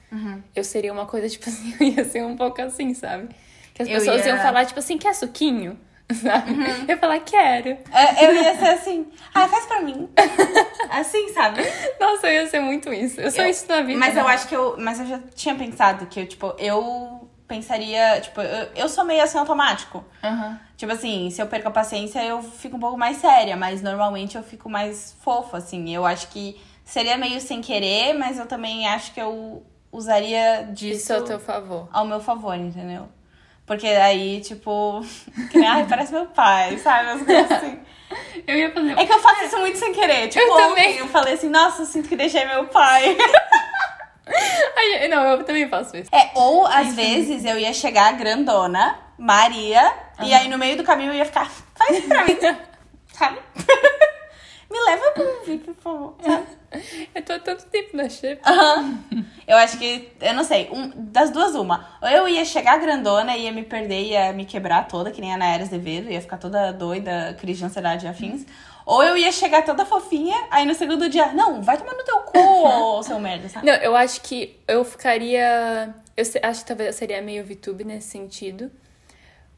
Eu seria uma coisa, tipo assim, eu ia ser um pouco assim, sabe? Que as Eu pessoas ia- iam falar, tipo assim, quer suquinho? Sabe? Eu ia falar, quero. É, Eu ia ser assim, ah, faz pra mim. Assim, sabe? Nossa, eu ia ser muito isso. Eu sou Eu- isso na vida. Mas né? eu acho que eu. Mas eu já tinha pensado que eu, tipo, eu pensaria, tipo, eu, eu sou meio assim automático. Aham. Tipo assim, se eu perco a paciência, eu fico um pouco mais séria, mas normalmente eu fico mais fofa, assim. Eu acho que seria meio sem querer, mas eu também acho que eu usaria disso Isso ao teu favor. ao meu favor, entendeu? Porque aí, tipo, ai, parece meu pai, sabe? As coisas assim. Eu ia fazer. É que eu faço isso muito sem querer. Tipo, Eu também. eu falei assim, nossa, eu sinto que deixei meu pai. Ai, não, eu também faço isso. É, ou às vezes eu ia chegar grandona, Maria, e aí no meio do caminho eu ia ficar, faz isso pra mim, sabe? Me leva pra um VIP, por favor, sabe? Eu tô há tanto tempo na shape. Aham. Eu acho que, eu não sei, um, das duas uma. Ou eu ia chegar grandona, ia me perder, ia me quebrar toda, que nem a Nayara Azevedo, ia ficar toda doida, crise de ansiedade e afins. Ou eu ia chegar toda fofinha, aí no segundo dia, não, vai tomar no teu cu, seu merda, sabe? Não, eu acho que eu ficaria. Eu acho que talvez eu seria meio VTube nesse sentido.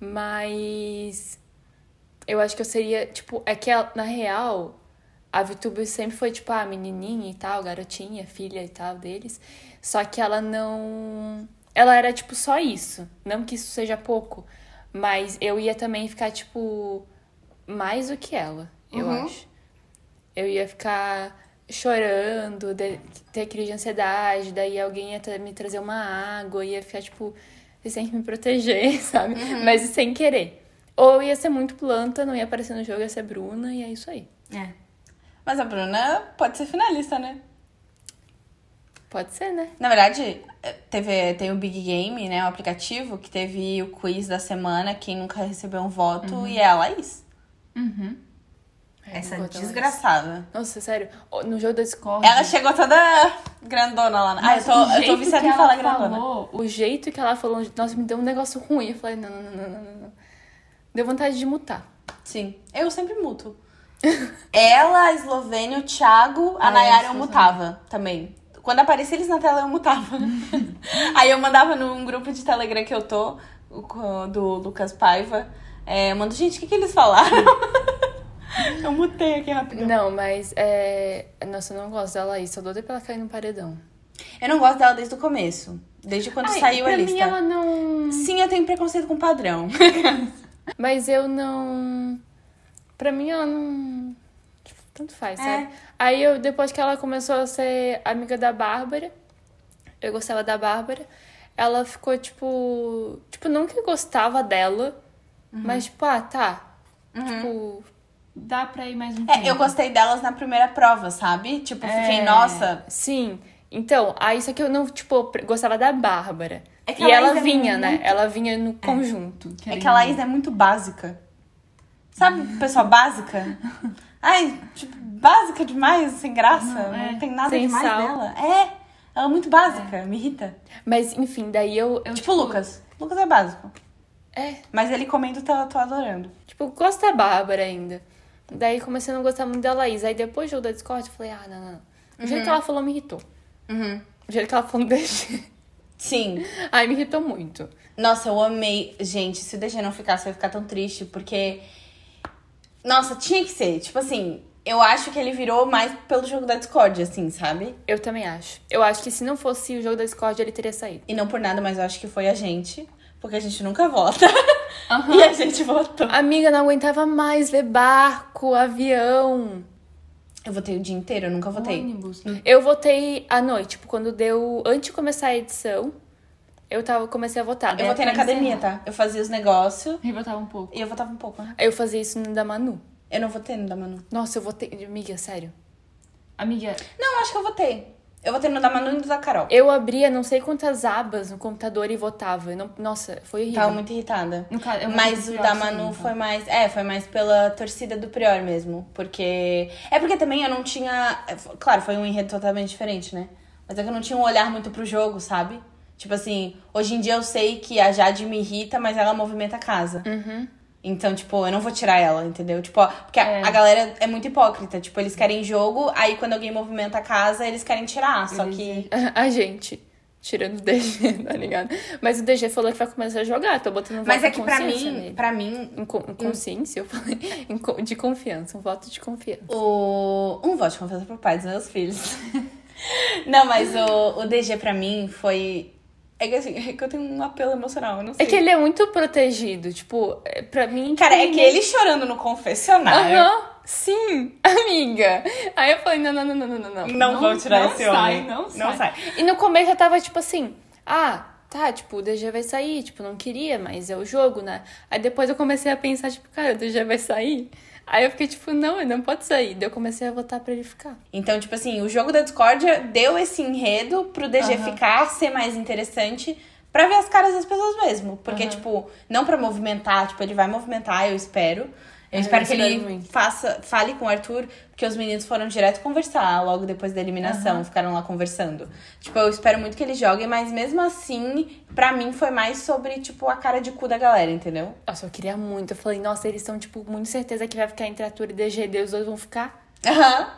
Mas. Eu acho que eu seria. Tipo, é que na real, a VTube sempre foi, tipo, a menininha e tal, garotinha, filha e tal deles. Só que ela não. Ela era, tipo, só isso. Não que isso seja pouco. Mas eu ia também ficar, tipo. Mais do que ela, eu Uhum. acho. Eu ia ficar chorando, de- ter crise de ansiedade, daí alguém ia me trazer uma água, ia ficar tipo, você tem que me proteger, sabe? Mas sem querer. Ou ia ser muito planta, não ia aparecer no jogo, ia ser Bruna, e é isso aí. É. Mas a Bruna pode ser finalista, né? Pode ser, né? Na verdade, teve, tem o Big Game, né? O aplicativo, que teve o quiz da semana, quem nunca recebeu um voto, e é a Laís. Essa não vou dar mais. desgraçada. Nossa, sério, no jogo da Discord. Ela chegou toda grandona lá. Ah, eu tô, eu tô viciada em ela falar grandona. falou, O jeito que ela falou, nossa, me deu um negócio ruim. Eu falei, não, não, não, não, não, não. Deu vontade de mutar. Sim, eu sempre muto. Ela, a Eslovênia, o Thiago, a Ah, Nayara é, eu mutava também. Quando aparecia eles na tela, eu mutava. Aí eu mandava num grupo de Telegram que eu tô, do Lucas Paiva. É, eu mando, gente, o que, que eles falaram? eu mutei aqui rapidão. Não, mas é. Nossa, eu não gosto dela aí, só doida pra ela cair no paredão. Eu não gosto dela desde o começo. Desde quando Ai, saiu a pra lista. mim ela não. Sim, eu tenho preconceito com padrão. Mas eu não. Pra mim ela não. tipo, tanto faz, É. sabe? Aí eu, depois que ela começou a ser amiga da Bárbara, eu gostava da Bárbara, ela ficou, tipo. Tipo, não que gostava dela, Uhum. mas, tipo, ah, tá. Tipo, dá pra ir mais um É, tempo. eu gostei delas na primeira prova, sabe? Tipo, fiquei, É, nossa. Sim. Então, aí só que eu não, tipo, gostava da Bárbara. É e ela Laís é vinha, né? muito- Ela vinha no conjunto. É que a Laís é muito básica. Sabe, pessoa básica? Ai, tipo, básica demais, sem graça. Não, Não, é. tem nada Sem demais sal. dela. É, ela é muito básica, me irrita. Mas, enfim, daí eu. eu Tipo o Lucas. Lucas é básico. É, Mas ele comendo, tá, tô adorando. tipo, gosto da Bárbara ainda. Daí comecei a não gostar muito da Laís. Aí depois do jogo da Discord, eu falei, ah, não, não, não. O jeito que ela falou me irritou. Uhum. O jeito que ela falou DG. Sim. Ai, me irritou muito. Nossa, eu amei. Gente, se o DG não ficasse, eu ia ficar tão triste, porque. Nossa, tinha que ser. Tipo assim, eu acho que ele virou mais pelo jogo da Discord, assim, sabe? Eu também acho. Eu acho que se não fosse o jogo da Discord, ele teria saído. E não por nada, mas eu acho que foi a gente. Porque a gente nunca vota. e a gente votou. Amiga, não aguentava mais ver barco, avião. Eu votei o dia inteiro, eu nunca votei. Ônibus. Eu votei à noite, tipo, quando deu. Antes de começar a edição, eu tava, comecei a votar. Eu votei na academia, tá? Eu fazia os negócios Eu votava um pouco. e eu votava um pouco, né? Aí eu fazia isso no da Manu. Eu não votei no da Manu. Nossa, eu votei. Amiga, sério. Amiga, Não, acho que eu votei. Eu votei no da Manu e no da Carol. eu abria não sei quantas abas no computador e votava. Eu não... Nossa, foi horrível. Tava muito irritada. No caso, eu Mas o da também, Manu então. foi mais. É, foi mais pela torcida do Prior mesmo. Porque. É porque também eu não tinha. é, f- Claro, foi um enredo totalmente diferente, né? Mas é que eu não tinha um olhar muito pro jogo, sabe? Tipo assim, hoje em dia eu sei que a Jade me irrita, mas ela movimenta a casa. Uhum. Então, tipo, eu não vou tirar ela, entendeu? Tipo, ó, porque a- É. a galera é muito hipócrita. Tipo, eles querem jogo, aí quando alguém movimenta a casa, eles querem tirar. Só que. A gente. Tirando o DG, tá ligado? Mas o DG falou que vai começar a jogar. Tô botando Mas voto é que pra mim, nele. pra mim, Em, co- em consciência, eu falei. De confiança, um voto de confiança. O... Um voto de confiança pro pai dos meus filhos. Não, mas o, o DG pra mim foi. É que assim, é que eu tenho um apelo emocional, eu não sei. É que ele é muito protegido, tipo, é- pra mim. Cara, tipo, é que ele chorando no confessionário. Aham, sim, amiga. Aí eu falei, não, não, não, não, não, não. Não, vão tirar não esse sai, homem. Não sai, Não sai. E no começo eu tava tipo assim, ah, tá, tipo, o DG vai sair, tipo, não queria, mas é o jogo, né? Aí depois eu comecei a pensar, tipo, cara, o DG vai sair. Aí eu fiquei tipo, não, ele não pode sair. Daí eu comecei a votar pra ele ficar. Então, tipo assim, o jogo da discórdia deu esse enredo pro DG Aham. ficar, ser mais interessante, pra ver as caras das pessoas mesmo. Porque, Aham. tipo, não pra movimentar, tipo, ele vai movimentar, eu espero. Eu É, espero eu que ele muito. faça, fale com o Arthur, porque os meninos foram direto conversar logo depois da eliminação, Aham. ficaram lá conversando. Tipo, eu espero muito que ele jogue, mas mesmo assim, pra mim foi mais sobre, tipo, a cara de cu da galera, entendeu? Nossa, eu queria muito. Eu falei, nossa, eles estão, tipo, muito certeza que vai ficar entre Arthur e DG. Daí os dois vão ficar. Aham.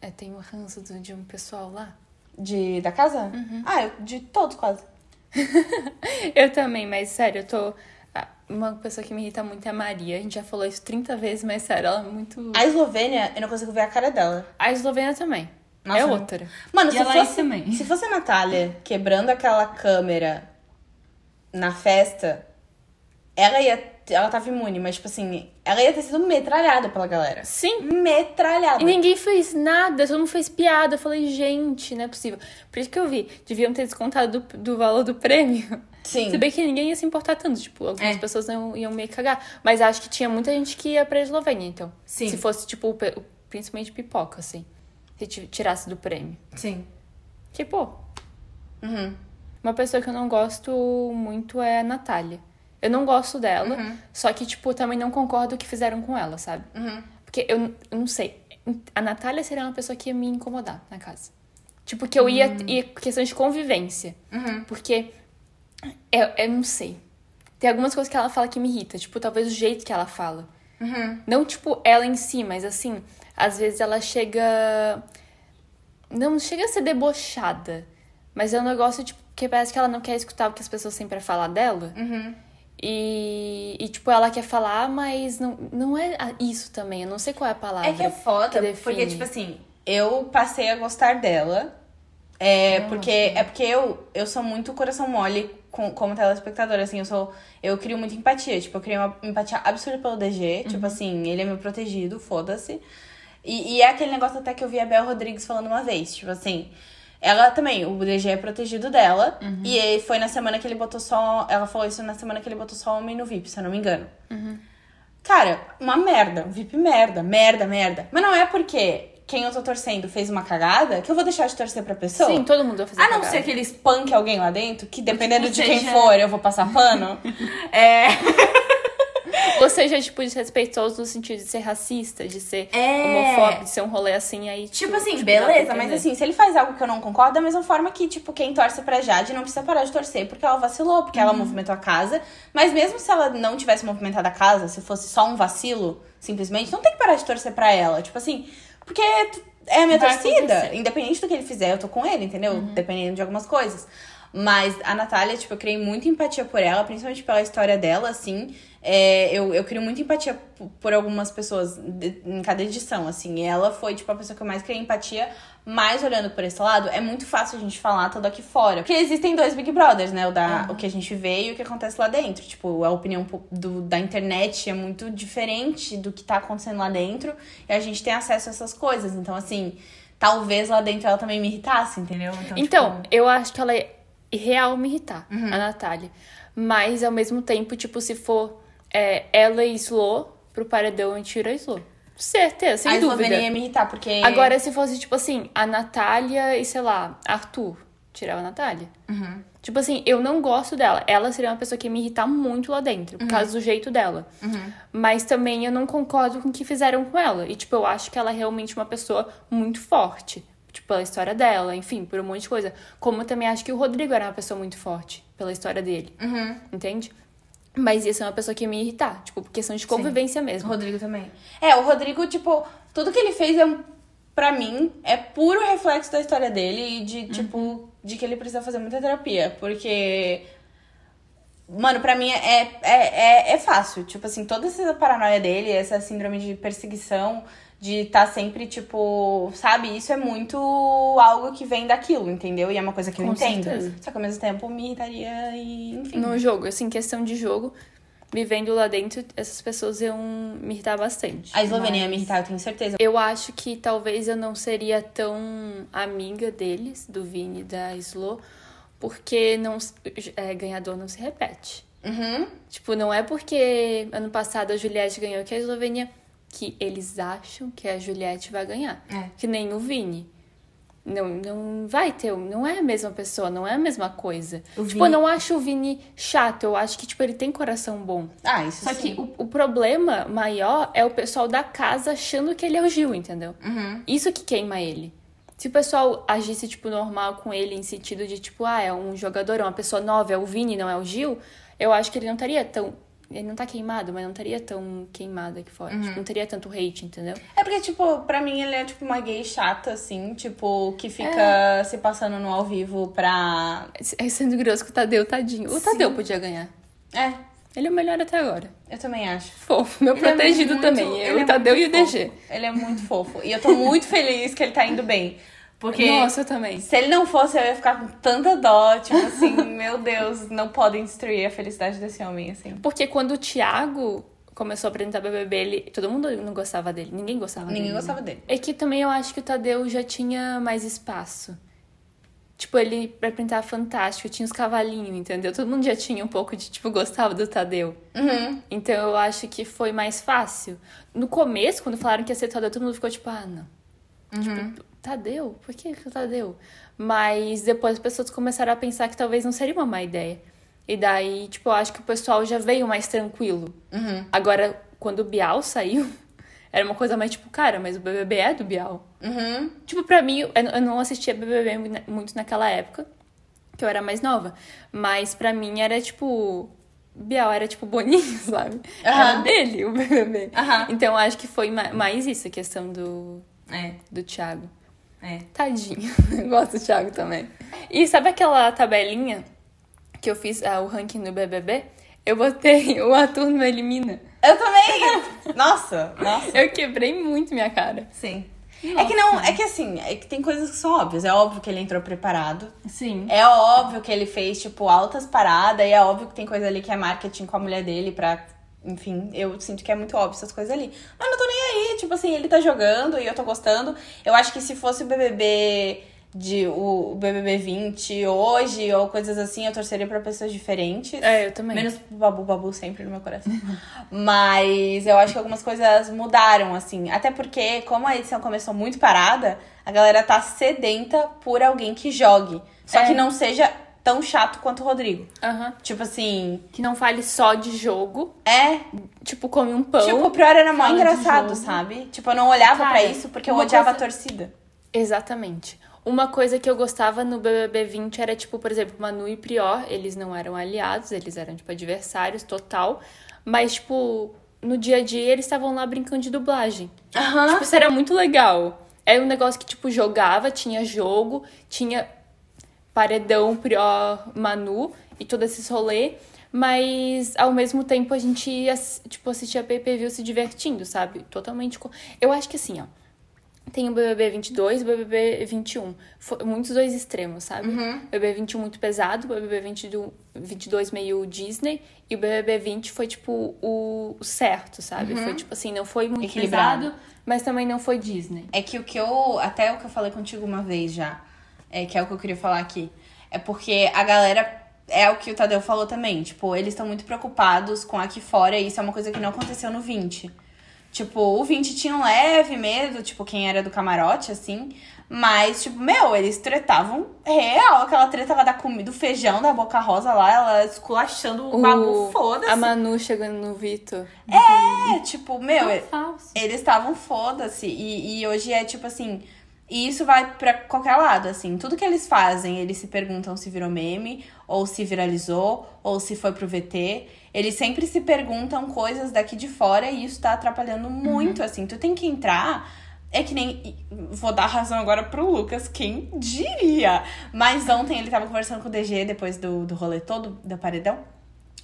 É, tem um ranço de um pessoal lá. De, da casa? Uhum. Ah, eu, de todos quase. Eu também, mas sério, eu tô. Uma pessoa que me irrita muito é a Maria. A gente já falou isso 30 vezes, mas sério, ela é muito. A Eslovênia, eu não consigo ver a cara dela. A Eslovênia também. Nossa, é outra. Mano, E se fosse, também. se fosse a Natália quebrando aquela câmera na festa, ela ia. Ela tava imune, mas, tipo assim, ela ia ter sido metralhada pela galera. Sim. Metralhada. E ninguém fez nada, todo mundo fez piada. Eu falei, gente, não é possível. Por isso que eu vi, deviam ter descontado do, do valor do prêmio. Sim. Se bem que ninguém ia se importar tanto, tipo, algumas É. pessoas iam, iam meio cagar. Mas acho que tinha muita gente que ia pra Eslovênia, então. Sim. Se fosse, tipo, principalmente pipoca, assim. Se ti- tirasse do prêmio. Sim. Tipo, Uhum. uma pessoa que eu não gosto muito é a Natália. Eu não gosto dela, só que, tipo, também não concordo o que fizeram com ela, sabe? Uhum. Porque eu, eu não sei. A Natália seria uma pessoa que ia me incomodar na casa. Tipo, que eu ia. ia questão de convivência. Uhum. Porque. Eu, eu não sei. Tem algumas coisas que ela fala que me irrita. Tipo, talvez o jeito que ela fala. Uhum. Não, tipo, ela em si, mas assim, às vezes ela chega. Não chega a ser debochada. Mas é um negócio, tipo, que parece que ela não quer escutar o que as pessoas sempre falam dela. Uhum. E, e, tipo, ela quer falar, mas não, não é isso também. Eu não sei qual é a palavra. É que é foda, que porque, tipo assim, eu passei a gostar dela. É, porque, é porque eu, eu sou muito coração mole com, como telespectadora, assim, eu sou. Eu crio muita empatia. Tipo, eu crio uma empatia absurda pelo DG. Tipo assim, ele é meu protegido, foda-se. E, e é aquele negócio até que eu vi a Bel Rodrigues falando uma vez, tipo assim. Ela também, o DG é protegido dela. Uhum. E foi na semana que ele botou só. Ela falou isso na semana que ele botou só homem no VIP, se eu não me engano. Uhum. Cara, uma merda. Um VIP merda, merda, merda. Mas não é porque quem eu tô torcendo fez uma cagada que eu vou deixar de torcer pra pessoa. Sim, todo mundo vai fazer A não cagada. ser que ele espanque alguém lá dentro, que dependendo de quem seja- for, eu vou passar pano. é. Ou seja, tipo, desrespeitoso no sentido de ser racista, de ser É. homofóbico, de ser um rolê assim, aí. Tipo assim, dá beleza, mas assim, se ele faz algo que eu não concordo, da mesma forma que, tipo, quem torce pra Jade não precisa parar de torcer porque ela vacilou, porque Uhum. ela movimentou a casa. Mas mesmo se ela não tivesse movimentado a casa, se fosse só um vacilo, simplesmente, não tem que parar de torcer pra ela. Tipo assim, porque é a minha Vai torcida. acontecer. Uhum. Independente do que ele fizer, eu tô com ele, entendeu? Dependendo de algumas coisas. Mas a Natália, tipo, eu criei muita empatia por ela, principalmente pela história dela, assim. É, eu, eu crio muita empatia por algumas pessoas de- em cada edição, assim. E ela foi, tipo, a pessoa que eu mais criei empatia. Mas olhando por esse lado, é muito fácil a gente falar tudo aqui fora. Porque existem dois Big Brothers, né? O, da, o que a gente vê e o que acontece lá dentro. Tipo, a opinião do, da internet é muito diferente do que tá acontecendo lá dentro. E a gente tem acesso a essas coisas. Então, assim, talvez lá dentro ela também me irritasse, entendeu? Então, tipo, eu acho que ela é real me irritar, Uhum. a Natália. Mas, ao mesmo tempo, tipo, se for é, ela e Slo pro paredão e tira a Slo. Certeza, sem a dúvida. Eslovênia ia me irritar, porque. Agora, se fosse, tipo assim, a Natália e, sei lá, Arthur, tirava a Natália. Uhum. Tipo assim, eu não gosto dela. Ela seria uma pessoa que ia me irritar muito lá dentro, Uhum. por causa do jeito dela. Mas também eu não concordo com o que fizeram com ela. E, tipo, eu acho que ela é realmente uma pessoa muito forte. Tipo, pela história dela, enfim, por um monte de coisa. Como eu também acho que o Rodrigo era uma pessoa muito forte, pela história dele. Uhum. Entende? Mas ia ser uma pessoa que ia me irritar. Tipo, por questão de convivência O mesmo. Rodrigo também. É, o Rodrigo, tipo, tudo que ele fez é um. Pra mim, é puro reflexo da história dele e de, tipo, de que ele precisa fazer muita terapia. Porque. Mano, pra mim é, é, é, é fácil. Tipo assim, toda essa paranoia dele, essa síndrome de perseguição, de estar tá sempre, tipo, sabe? Isso é muito algo que vem daquilo, entendeu? E é uma coisa que eu Com entendo. certeza. Só que ao mesmo tempo me irritaria e, enfim. No jogo, assim, questão de jogo, vivendo lá dentro, essas pessoas iam me irritar bastante. A Eslovênia ia Mas- me irritar, eu tenho certeza. Eu acho que talvez eu não seria tão amiga deles, do Vini e da Slo, porque não, é, ganhador não se repete. Uhum. Tipo, não é porque ano passado a Juliette ganhou que a Eslovênia que eles acham que a Juliette vai ganhar. É. Que nem o Vini. Não, não vai ter, não é a mesma pessoa, não é a mesma coisa. O tipo, Vini- eu não acho o Vini chato, eu acho que, tipo, ele tem coração bom. Ah, isso Só sim. que o, o problema maior é o pessoal da casa achando que ele é o Gil, entendeu? Uhum. Isso que queima ele. Se o pessoal agisse, tipo, normal com ele, em sentido de, tipo, ah, é um jogador, é uma pessoa nova, é o Vini, não é o Gil, eu acho que ele não estaria tão. Ele não tá queimado, mas não estaria tão queimado aqui fora. Tipo, não teria tanto hate, entendeu? É porque, tipo, pra mim ele é tipo uma gay chata, assim, tipo, que fica se passando no ao vivo pra. É sendo grosso com o Tadeu, tadinho. O Tadeu podia ganhar. É, Ele é o melhor até agora. eu também acho. Fofo, meu Ele é protegido muito- também. Eu, é o Tadeu e o DG. fofo. Ele é muito fofo. E eu tô muito feliz que ele tá indo bem. Porque Nossa, eu também. se ele não fosse, eu ia ficar com tanta dó. Tipo assim, meu Deus, não podem destruir a felicidade desse homem, assim. Porque quando o Thiago começou a apresentar BBB, ele, todo mundo não gostava dele. Ninguém gostava dele. Ninguém né? gostava dele. É que também eu acho que o Tadeu já tinha mais espaço. Tipo, ele pra apresentar fantástico, tinha os cavalinhos, entendeu? Todo mundo já tinha um pouco de, tipo, gostava do Tadeu. Uhum. Então eu acho que foi mais fácil. No começo, quando falaram que ia ser Tadeu, todo mundo ficou tipo, ah, não. Tipo, Tadeu? Por que o Tadeu? Mas depois as pessoas começaram a pensar que talvez não seria uma má ideia. E daí, tipo, eu acho que o pessoal já veio mais tranquilo. Uhum. Agora, quando o Bial saiu, era uma coisa mais tipo, cara, mas o BBB é do Bial. Uhum. Tipo, pra mim, eu não assistia BBB mu- muito naquela época, que eu era mais nova. Mas pra mim era tipo. Bial era tipo Boninho, sabe? Era Aham. dele o BBB. Aham. Então eu acho que foi ma- mais isso, a questão do, É, do Thiago. É. Tadinho. Eu gosto do Thiago também. E sabe aquela tabelinha que eu fiz, ah, o ranking do BBB? Eu botei o Arthur no Elimina. Eu também! Nossa, nossa. Eu quebrei muito minha cara. Sim. É que não, é que assim, é que tem coisas que são óbvias. É óbvio que ele entrou preparado. Sim. É óbvio que ele fez, tipo, altas paradas. E é óbvio que tem coisa ali que é marketing com a mulher dele pra. Enfim, eu sinto que é muito óbvio essas coisas ali. Mas não tô nem aí, tipo assim, ele tá jogando e eu tô gostando. Eu acho que se fosse o BBB de o, o BBB 20 hoje ou coisas assim, eu torceria pra pessoas diferentes. É, eu também. Menos pro Babu, Babu sempre no meu coração. Mas eu acho que algumas coisas mudaram, assim. Até porque, como a edição começou muito parada, a galera tá sedenta por alguém que jogue. Só É. que não seja tão chato quanto o Rodrigo. Aham. Tipo assim, Que não fale só de jogo. é. Tipo, come um pão. Tipo, o pior era mó engraçado, sabe? Tipo, eu não olhava pra isso porque eu odiava coisa- a torcida. Exatamente. Uma coisa que eu gostava no BBB 20 era, tipo, por exemplo, Manu e Prior, eles não eram aliados, eles eram, tipo, adversários total. Mas, tipo, no dia a dia eles estavam lá brincando de dublagem. Aham. Tipo, isso era muito legal. Era um negócio que, tipo, jogava, tinha jogo, tinha paredão, Prior, Manu e todo esse rolê. Mas, ao mesmo tempo, a gente ia, tipo, assistia pay-per-view se divertindo, sabe? Totalmente... co- Eu acho que assim, ó. Tem o BBB 22 e o BBB 21. Foi muitos dois extremos, sabe? O BBB 21 muito pesado, o BBB 22, 22 meio Disney. E o BBB 20 foi, tipo, o, certo, sabe? Foi, tipo assim, não foi muito Equilibrado. pesado, mas também não foi Disney. É que o que eu. Até o que eu falei contigo uma vez já. É que é o que eu queria falar aqui. É porque a galera. É o que o Tadeu falou também. Tipo, eles estão muito preocupados com aqui fora e isso é uma coisa que não aconteceu no 20. Tipo, o 20 tinha um leve medo, tipo, quem era do camarote, assim. Mas, tipo, meu, eles tretavam real. Aquela treta lá da comida, do feijão da Boca Rosa lá, ela esculachando o, babu, foda-se. A Manu chegando no Vitor. É, tipo, meu, É falso. eles estavam foda-se. E, e hoje é tipo assim. E isso vai pra qualquer lado, assim. Tudo que eles fazem, eles se perguntam se virou meme, ou se viralizou, ou se foi pro VT. Eles sempre se perguntam coisas daqui de fora e isso tá atrapalhando muito, assim. Tu tem que entrar. É que nem. Vou dar razão agora pro Lucas, quem diria? Mas ontem ele tava conversando com o DG depois do, do rolê todo, da paredão.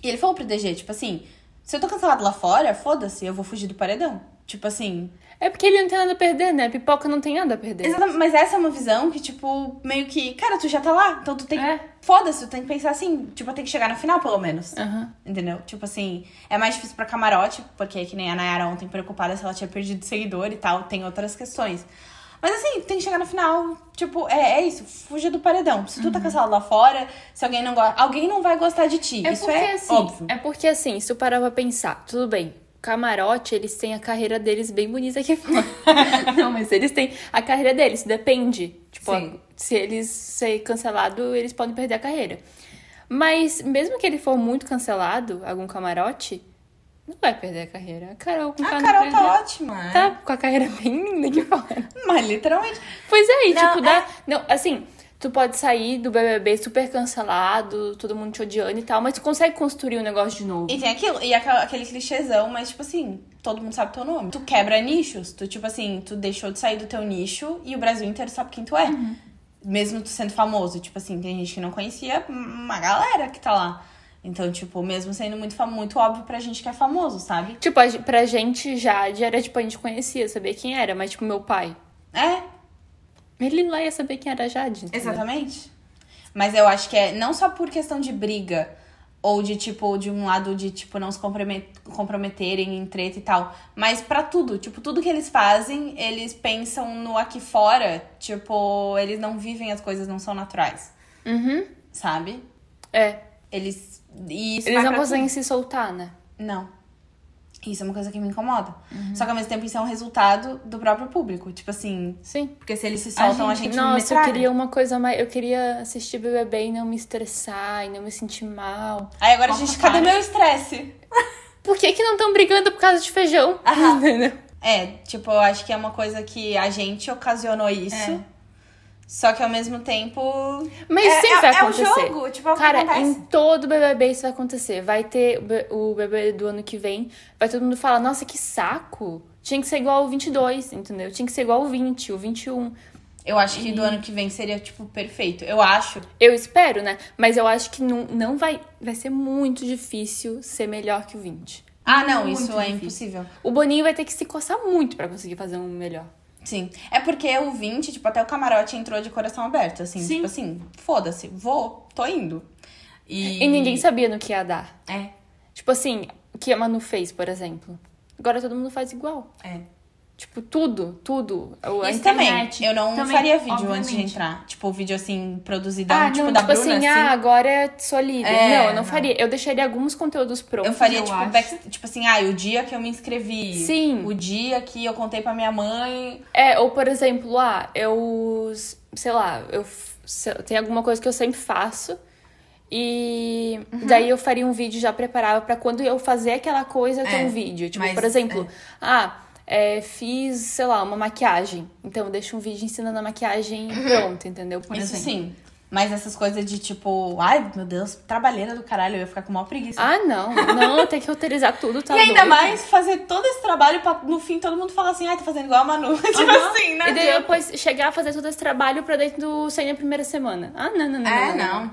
E ele falou pro DG, tipo assim, se eu tô cancelado lá fora, foda-se, eu vou fugir do paredão. Tipo assim. É porque ele não tem nada a perder, né? Pipoca não tem nada a perder. Exatamente, mas essa é uma visão que, tipo, meio que, cara, tu já tá lá, então tu tem. É. Foda-se, tu tem que pensar assim, tipo, tenho que chegar no final, pelo menos. Aham. Entendeu? Tipo assim, é mais difícil pra camarote, porque que nem a Nayara ontem preocupada se ela tinha perdido seguidor e tal, tem outras questões. Mas assim, tem que chegar no final, tipo, é, é isso, fuja do paredão. Se tu tá cancelado lá fora, se alguém não gosta, alguém não vai gostar de ti. É isso porque é assim, óbvio. é porque assim, se tu parar pra pensar, tudo bem. Camarote, eles têm a carreira deles bem bonita aqui fora. não, mas eles têm a carreira deles, depende. Tipo, Sim. se eles ser cancelado, eles podem perder a carreira. Mas mesmo que ele for muito cancelado, algum camarote, não vai perder a carreira. A Carol com A Carol tá ótima. é. Tá com a carreira bem linda aqui fora. Mas literalmente. Pois é, e Não, tipo, dá. Não, assim, tu pode sair do BBB super cancelado, todo mundo te odiando e tal, mas tu consegue construir um negócio de novo. E tem aquilo, e aquele clichêzão, mas tipo assim, todo mundo sabe teu nome. Tu quebra nichos, tu tipo assim, tu deixou de sair do teu nicho e o Brasil inteiro sabe quem tu é. Mesmo tu sendo famoso, tipo assim, tem gente que não conhecia, uma galera que tá lá. Então, tipo, mesmo sendo muito, muito óbvio pra gente que é famoso, sabe? Tipo, pra gente, Jade era tipo, a gente conhecia, sabia quem era, mas tipo, meu pai. É, Ele lá ia saber quem era a Jade. entendeu? Exatamente. Mas eu acho que é não só por questão de briga, ou de, tipo, de um lado de, tipo, não se compromet- comprometerem em treta e tal, mas pra tudo. Tipo, tudo que eles fazem, eles pensam no aqui fora, tipo, eles não vivem as coisas, não são naturais, Uhum. sabe? É. Eles. E Eles não conseguem se soltar, né? tudo. Não. Isso é uma coisa que me incomoda. Uhum. Só que ao mesmo tempo isso é um resultado do próprio público. Tipo assim, Sim. porque se eles se soltam, a gente, não Nossa, eu queria uma coisa mais. Eu queria assistir BBB e não me estressar e não me sentir mal. Aí agora a Nossa, gente, cadê cara. meu estresse? Por que, que não estão brigando por causa de feijão? Aham. É, tipo, eu acho que é uma coisa que a gente ocasionou isso. É. Só que ao mesmo tempo. Mas é, sempre é, vai é o acontecer. jogo, tipo, é o que Cara, acontece. em todo BBB isso vai acontecer. Vai ter o o BBB do ano que vem, vai todo mundo falar, nossa, que saco. Tinha que ser igual ao 22, entendeu? Tinha que ser igual ao 20, o 21. Eu acho que do ano que vem seria, tipo, perfeito. Eu acho. Eu espero, né? Mas eu acho que não, não vai... Vai ser muito difícil ser melhor que o 20. Ah, não, Muito isso é difícil. impossível. O Boninho vai ter que se coçar muito pra conseguir fazer um melhor. Sim. É porque o 20, tipo, até o camarote entrou de coração aberto, assim. Sim. Tipo assim, foda-se, vou, tô indo. E, E ninguém sabia no que ia dar. É, Tipo assim, o que a Manu fez, por exemplo. Agora todo mundo faz igual. é. Tipo, tudo, tudo. A Isso também. internet. Eu não também, faria vídeo antes de obviamente. entrar. Tipo, vídeo assim, produzidão, Ah, tipo não, da tipo Bruna, assim, assim. ah, agora sou líder. É, não, eu não não. faria. Eu deixaria alguns conteúdos prontos. Eu faria, eu tipo, back- tipo assim, ah, o dia que eu me inscrevi. Sim. O dia que eu contei pra minha mãe. É, ou por exemplo, ah, eu. Sei lá, eu. se- Tem alguma coisa que eu sempre faço. E Uhum. daí eu faria um vídeo já preparava pra quando eu fazer aquela coisa ter É, um vídeo. Tipo, mas, por exemplo, ah, é, fiz, sei lá, uma maquiagem. Então eu deixo um vídeo ensinando a maquiagem pronta, entendeu? Por Uhum. Isso exemplo. sim. Mas essas coisas de tipo, ai meu Deus, trabalheira do caralho, eu ia ficar com maior preguiça. Ah, não. Não, tem que roteirizar tudo, tá e ainda doido. mais fazer todo esse trabalho pra no fim todo mundo falar assim, ai, tá fazendo igual a Manu. tipo Aham. assim, né? E daí depois chegar a fazer todo esse trabalho pra dentro do sair na primeira semana. Ah, não, não, não. É, não. não. Não,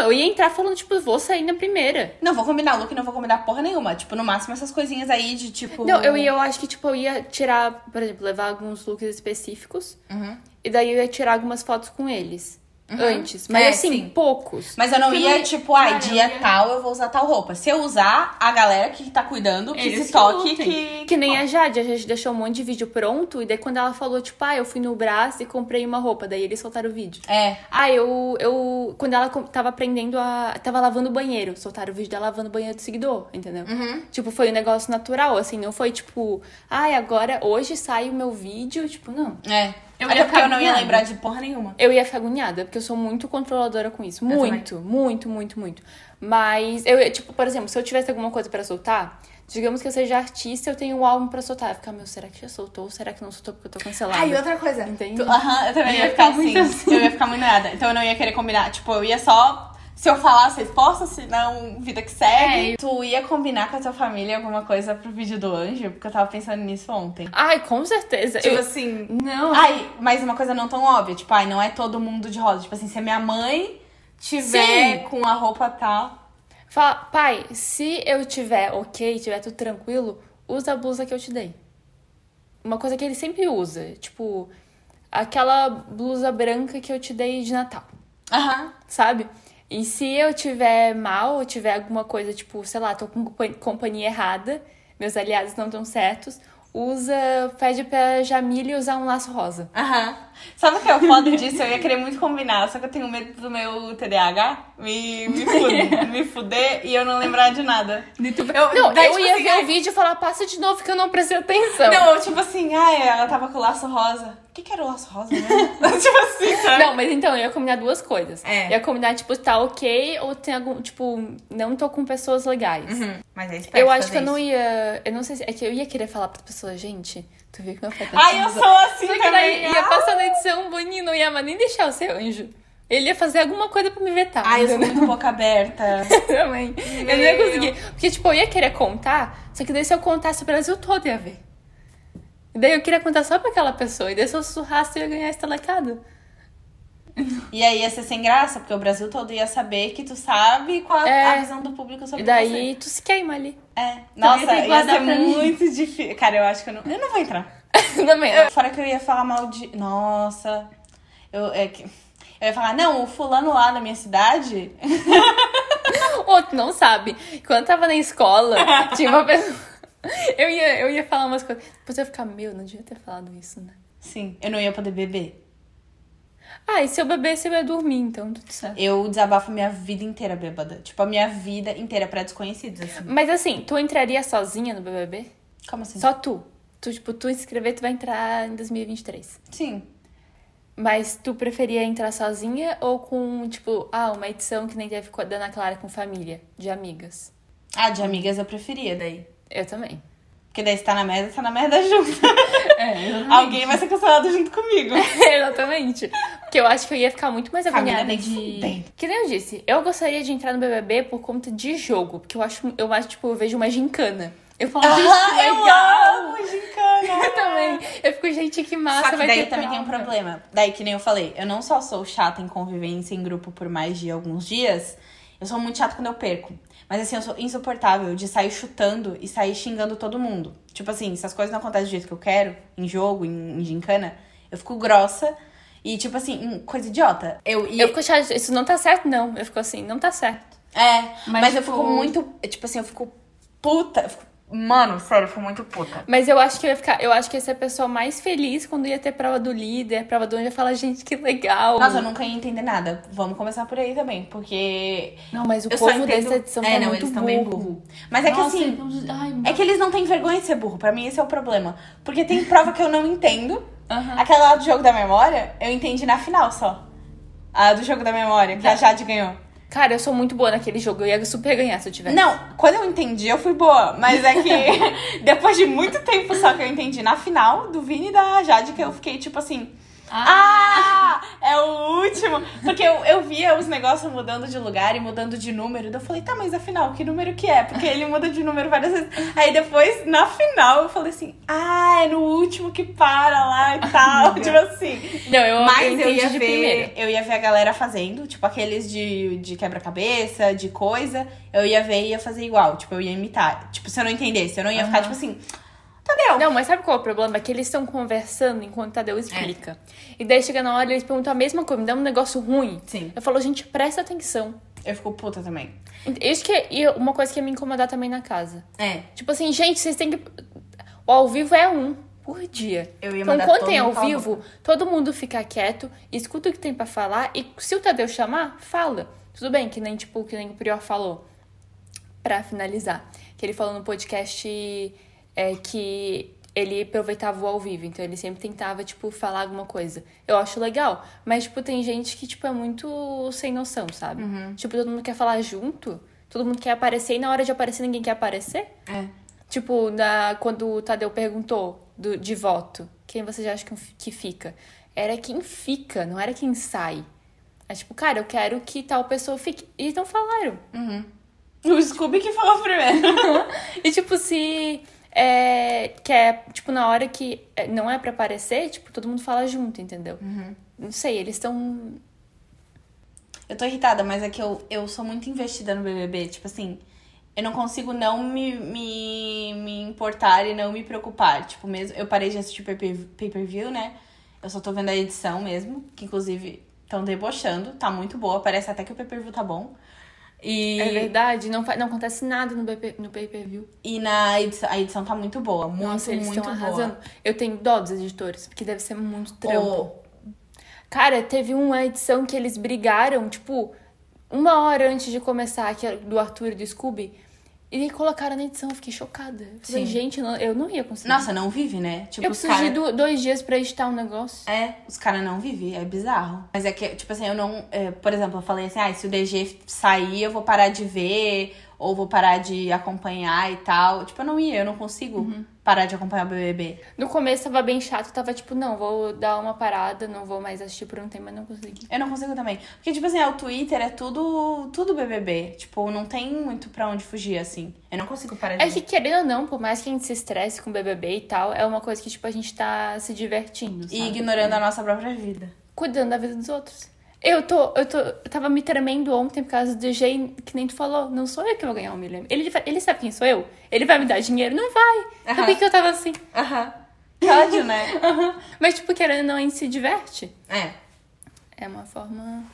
eu ia entrar falando, tipo, vou sair na primeira. Não vou combinar look, não vou combinar porra nenhuma. Tipo, no máximo essas coisinhas aí de tipo. Não, eu ia, eu acho que, tipo, eu ia tirar, por exemplo, levar alguns looks específicos. Uhum. E daí eu ia tirar algumas fotos com eles. Antes. Mas É, assim, sim. poucos. Mas eu não Porque ia, tipo, ai, eu dia ia- tal eu vou usar tal roupa. Se eu usar, a galera que tá cuidando, que Eles se toque, lutem. que. Que nem a Jade, a gente deixou um monte de vídeo pronto. E daí quando ela falou, tipo, ah, eu fui no braço e comprei uma roupa. Daí eles soltaram o vídeo. É. Ah, eu, eu. Quando ela tava aprendendo a. Tava lavando o banheiro. Soltaram o vídeo dela lavando o banheiro do seguidor, entendeu? Uhum. Tipo, foi um negócio natural, assim. Não foi tipo, ai, agora, hoje sai o meu vídeo. Tipo, não. É. Eu Até ia porque eu não ia agoniada. lembrar de porra nenhuma. Eu ia ficar agoniada, porque eu sou muito controladora com isso. Muito, muito, muito, muito. Mas, eu, tipo, por exemplo, se eu tivesse alguma coisa pra soltar, digamos que eu seja artista, eu tenho um álbum pra soltar. Eu ia ficar, meu, será que já soltou? Será que não soltou porque eu tô cancelada? Ah, e outra coisa. Entende? Aham, eu também Eu ia ia ficar ficar assim. assim. Eu ia ficar muito nada. Então eu não ia querer combinar. Tipo, eu ia só. Se eu falar, vocês postam, se não, vida que segue. É, Tu ia combinar com a tua família alguma coisa pro vídeo do anjo? Porque eu tava pensando nisso ontem. Ai, com certeza. Tipo Eu- assim. Não, Ai, mas uma coisa não tão óbvia. Tipo, ai, não é todo mundo de rosa. Tipo assim, se a minha mãe tiver Sim. com a roupa tal. Fala, pai, se eu tiver ok, tiver tudo tranquilo, usa a blusa que eu te dei. Uma coisa que ele sempre usa, tipo, aquela blusa branca que eu te dei de Natal, Aham. sabe? E se eu tiver mal, ou tiver alguma coisa, tipo, sei lá, tô com compa- companhia errada, meus aliados não estão certos, usa, pede pra Jamile usar um laço rosa. Aham. Sabe o que é o foda disso? Eu ia querer muito combinar, só que eu tenho medo do meu TDAH me, me, fuder, me fuder e eu não lembrar de nada. Eu, Não, daí, eu tipo ia assim, ver ai, o vídeo e falar, passa de novo que eu não prestei atenção. Não, eu, tipo assim, ai, ela tava com o laço rosa. O que, que era o laço rosa mesmo? tipo assim, sabe? Não, mas então, eu ia combinar duas coisas. É. Eu ia combinar, tipo, tá ok ou tem algum, tipo, não tô com pessoas legais. Uhum. Mas é esperto Eu acho que eu não ia. Eu não sei se. É que eu ia querer falar pras pessoas, gente, tu viu que meu pai tá Ai, eu sou assim Só que também. ia passar na edição, o Boninho não ia nem deixar eu ser anjo. Ele ia fazer alguma coisa pra me vetar. Ai, eu sou muito boca aberta. também. Eu não ia conseguir. Porque, tipo, eu ia querer contar, só que daí se eu contasse o Brasil todo ia ver. E daí eu queria contar só pra aquela pessoa. E daí se eu sussurrasse, eu ia ganhar estalecado. E aí ia ser sem graça, porque o Brasil todo ia saber que tu sabe qual É. a visão do público sobre E daí tu se queima ali. você. É. Então, Nossa, ia que ia guardar ser mim. muito difícil. Cara, eu acho que eu não. Eu não vou entrar. também. Eu- Fora que eu ia falar mal de. Nossa. Eu, é que... eu ia falar, não, o fulano lá na minha cidade. Outro não sabe. Quando eu tava na escola, tinha uma pessoa. Eu ia, eu ia falar umas coisas. Depois eu ia ficar, meu, não devia ter falado isso, né? Sim, eu não ia poder beber. Ah, e se eu bebesse, eu ia dormir, então tudo certo. Eu desabafo minha vida inteira bêbada. Tipo, a minha vida inteira pra desconhecidos, assim. Mas assim, tu entraria sozinha no BBB? Como assim? Só tu. Tu, tipo, tu inscrever, tu vai entrar em 2023. Sim. Mas tu preferia entrar sozinha ou com, tipo, ah, uma edição que nem teve com a Dana Clara com família, de amigas? Ah, de amigas eu preferia daí. Eu também. Porque daí se tá na merda, tá na merda junto. É, Alguém vai ser cancelado junto comigo. Exatamente. Porque eu acho que eu ia ficar muito mais agoniada de. fudendo. Que nem eu disse, eu gostaria de entrar no BBB por conta de jogo. Porque eu acho, eu acho, tipo, eu vejo uma gincana. Eu falo, gente, Ah, eu legal! amo gincana! Eu também. Eu fico, gente, que massa. Só que vai daí ter também tem um prova. problema. Daí, que nem eu falei, eu não só sou chata em convivência em grupo por mais de alguns dias, eu sou muito chata quando eu perco. Mas assim, eu sou insuportável de sair chutando e sair xingando todo mundo. Tipo assim, se as coisas não acontecem do jeito que eu quero, em jogo, em, em gincana, eu fico grossa e, tipo assim, em coisa idiota. Eu, e, Eu fico achando, isso não tá certo, não. Eu fico assim, não tá certo. É, Mas, mas, eu tipo- fico muito. Tipo assim, eu fico puta. Eu fico Mano, sério, foi muito puta. Mas eu acho que eu ia ficar. Eu acho que ia ser a pessoa mais feliz quando ia ter prova do líder, prova do onde ia falar, gente, que legal. Nossa, eu nunca ia entender nada. Vamos começar por aí também, porque. Não, mas o Eu povo entendo- dessa edição É, tá não, muito eles tão bem burro. burro. Mas é que assim. eles- ai, É que eles não têm vergonha de ser burro. Pra mim, esse é o problema. Porque tem prova que eu não entendo. Aham. Aquela lá do jogo da memória, eu entendi na final só. A do jogo da memória, que a Jade ganhou. Cara, eu sou muito boa naquele jogo. Eu ia super ganhar se eu tivesse. Não, quando eu entendi, eu fui boa. Mas é que depois de muito tempo só que eu entendi na final do Vini e da Jade, que eu fiquei tipo assim. Ah, é o último. Porque eu, eu via os negócios mudando de lugar e mudando de número. Daí eu falei, tá, mas afinal, que número que é? Porque ele muda de número várias vezes. Aí depois, na final, eu falei assim, ah, é no último que para lá e tal. tipo assim. Não, eu, Mas eu eu, ia de ver, eu ia ver a galera fazendo, tipo aqueles de, de quebra-cabeça, de coisa. Eu ia ver e ia fazer igual, tipo, eu ia imitar. Tipo, se eu não entendesse, eu não ia ficar tipo assim, Tadeu. Não, mas sabe qual é o problema? É que eles estão conversando enquanto o Tadeu explica. E daí chega na hora eles perguntam a mesma coisa, me dá um negócio ruim. Sim. Eu falo, gente, presta atenção. Eu fico puta também. Isso que é e uma coisa que ia me incomodar também na casa. É. Tipo assim, gente, vocês têm que. O ao vivo é um por dia. Eu ia então, quando tem ao vivo, todo mundo fica quieto, escuta o que tem pra falar e se o Tadeu chamar, fala. Tudo bem, que nem tipo, que nem o Prior falou. Pra finalizar. Que ele falou no podcast é, que ele aproveitava o ao vivo, então ele sempre tentava, tipo, falar alguma coisa. Eu acho legal, mas, tipo, tem gente que, tipo, é muito sem noção, sabe? Tipo, todo mundo quer falar junto, todo mundo quer aparecer e na hora de aparecer ninguém quer aparecer. É. Tipo, na, quando o Tadeu perguntou do, de voto, quem vocês acham que, que fica? Era quem fica, não era quem sai. É tipo, cara, eu quero que tal pessoa fique. E não falaram. O Scooby que falou primeiro. E tipo, se é, quer, tipo, na hora que é, não é pra aparecer, tipo, todo mundo fala junto, entendeu? Não sei, eles estão. Eu tô irritada, mas é que eu, eu sou muito investida no BBB. Tipo assim, eu não consigo não me, me, me importar e não me preocupar. Tipo, mesmo. Eu parei de assistir pay-per- pay-per-view, né? Eu só tô vendo a edição mesmo, que inclusive estão debochando. Tá muito boa. Parece até que o pay-per-view tá bom. E, É verdade, não, não acontece nada no, BP, no pay-per-view. e na edição, a edição tá muito boa. Muito, Nossa, eles muito estão boa. arrasando. Eu tenho dó dos editores, porque deve ser muito trampo. O- Cara, teve uma edição que eles brigaram, tipo, uma hora antes de começar, que era do Arthur e do Scooby. E colocaram na edição, eu fiquei chocada. Eu falei, Sim. gente, não- eu não ia conseguir. Nossa, não vive, né? Tipo, eu preciso de cara... do- dois dias pra editar um negócio. É, os caras não vivem, é bizarro. Mas é que, tipo assim, eu não. é, por exemplo, eu falei assim, ah, se o DG sair, eu vou parar de ver, ou vou parar de acompanhar e tal. Tipo, eu não ia, eu não consigo Uhum. parar de acompanhar o BBB. No começo tava bem chato, tava tipo, não, vou dar uma parada, não vou mais assistir por um tempo, mas não consegui. Eu não consigo também. Porque, tipo assim, é, o Twitter é tudo, tudo BBB. Tipo, não tem muito pra onde fugir, assim. Eu não consigo parar de É que, querendo ou não, por mais que a gente se estresse com o BBB e tal, é uma coisa que, tipo, a gente tá se divertindo, sabe? E ignorando a nossa própria vida. Cuidando da vida dos outros. Eu tô, eu tô, eu tava me tremendo ontem por causa do Jay, que nem tu falou. Não sou eu que vou ganhar um milhão. Ele, ele sabe quem sou eu? Ele vai me dar dinheiro? Não vai. Então Aham. por que que eu tava assim? Aham. Que ódio, né? Mas, tipo, querendo ou não, a gente se diverte. É. É uma forma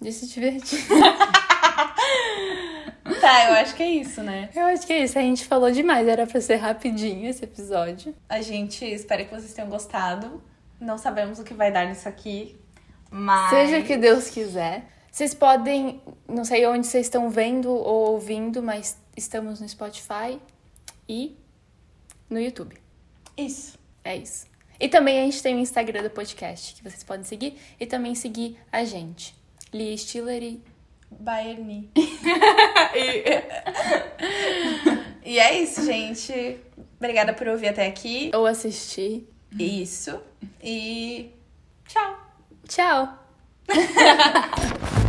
de se divertir. Tá, eu acho que é isso, né? Eu acho que é isso. A gente falou demais. Era pra ser rapidinho esse episódio. A gente espera que vocês tenham gostado. Não sabemos o que vai dar nisso aqui, mas. Seja que Deus quiser. Vocês podem, não sei onde vocês estão vendo ou ouvindo, mas estamos no Spotify e no YouTube. Isso. É isso. E também a gente tem o Instagram do podcast, que vocês podem seguir. E também seguir a gente. Lia Stiller e... Baerni. e... e é isso, gente. Obrigada por ouvir até aqui. Ou assistir. Isso. E. Tchau. Tchau!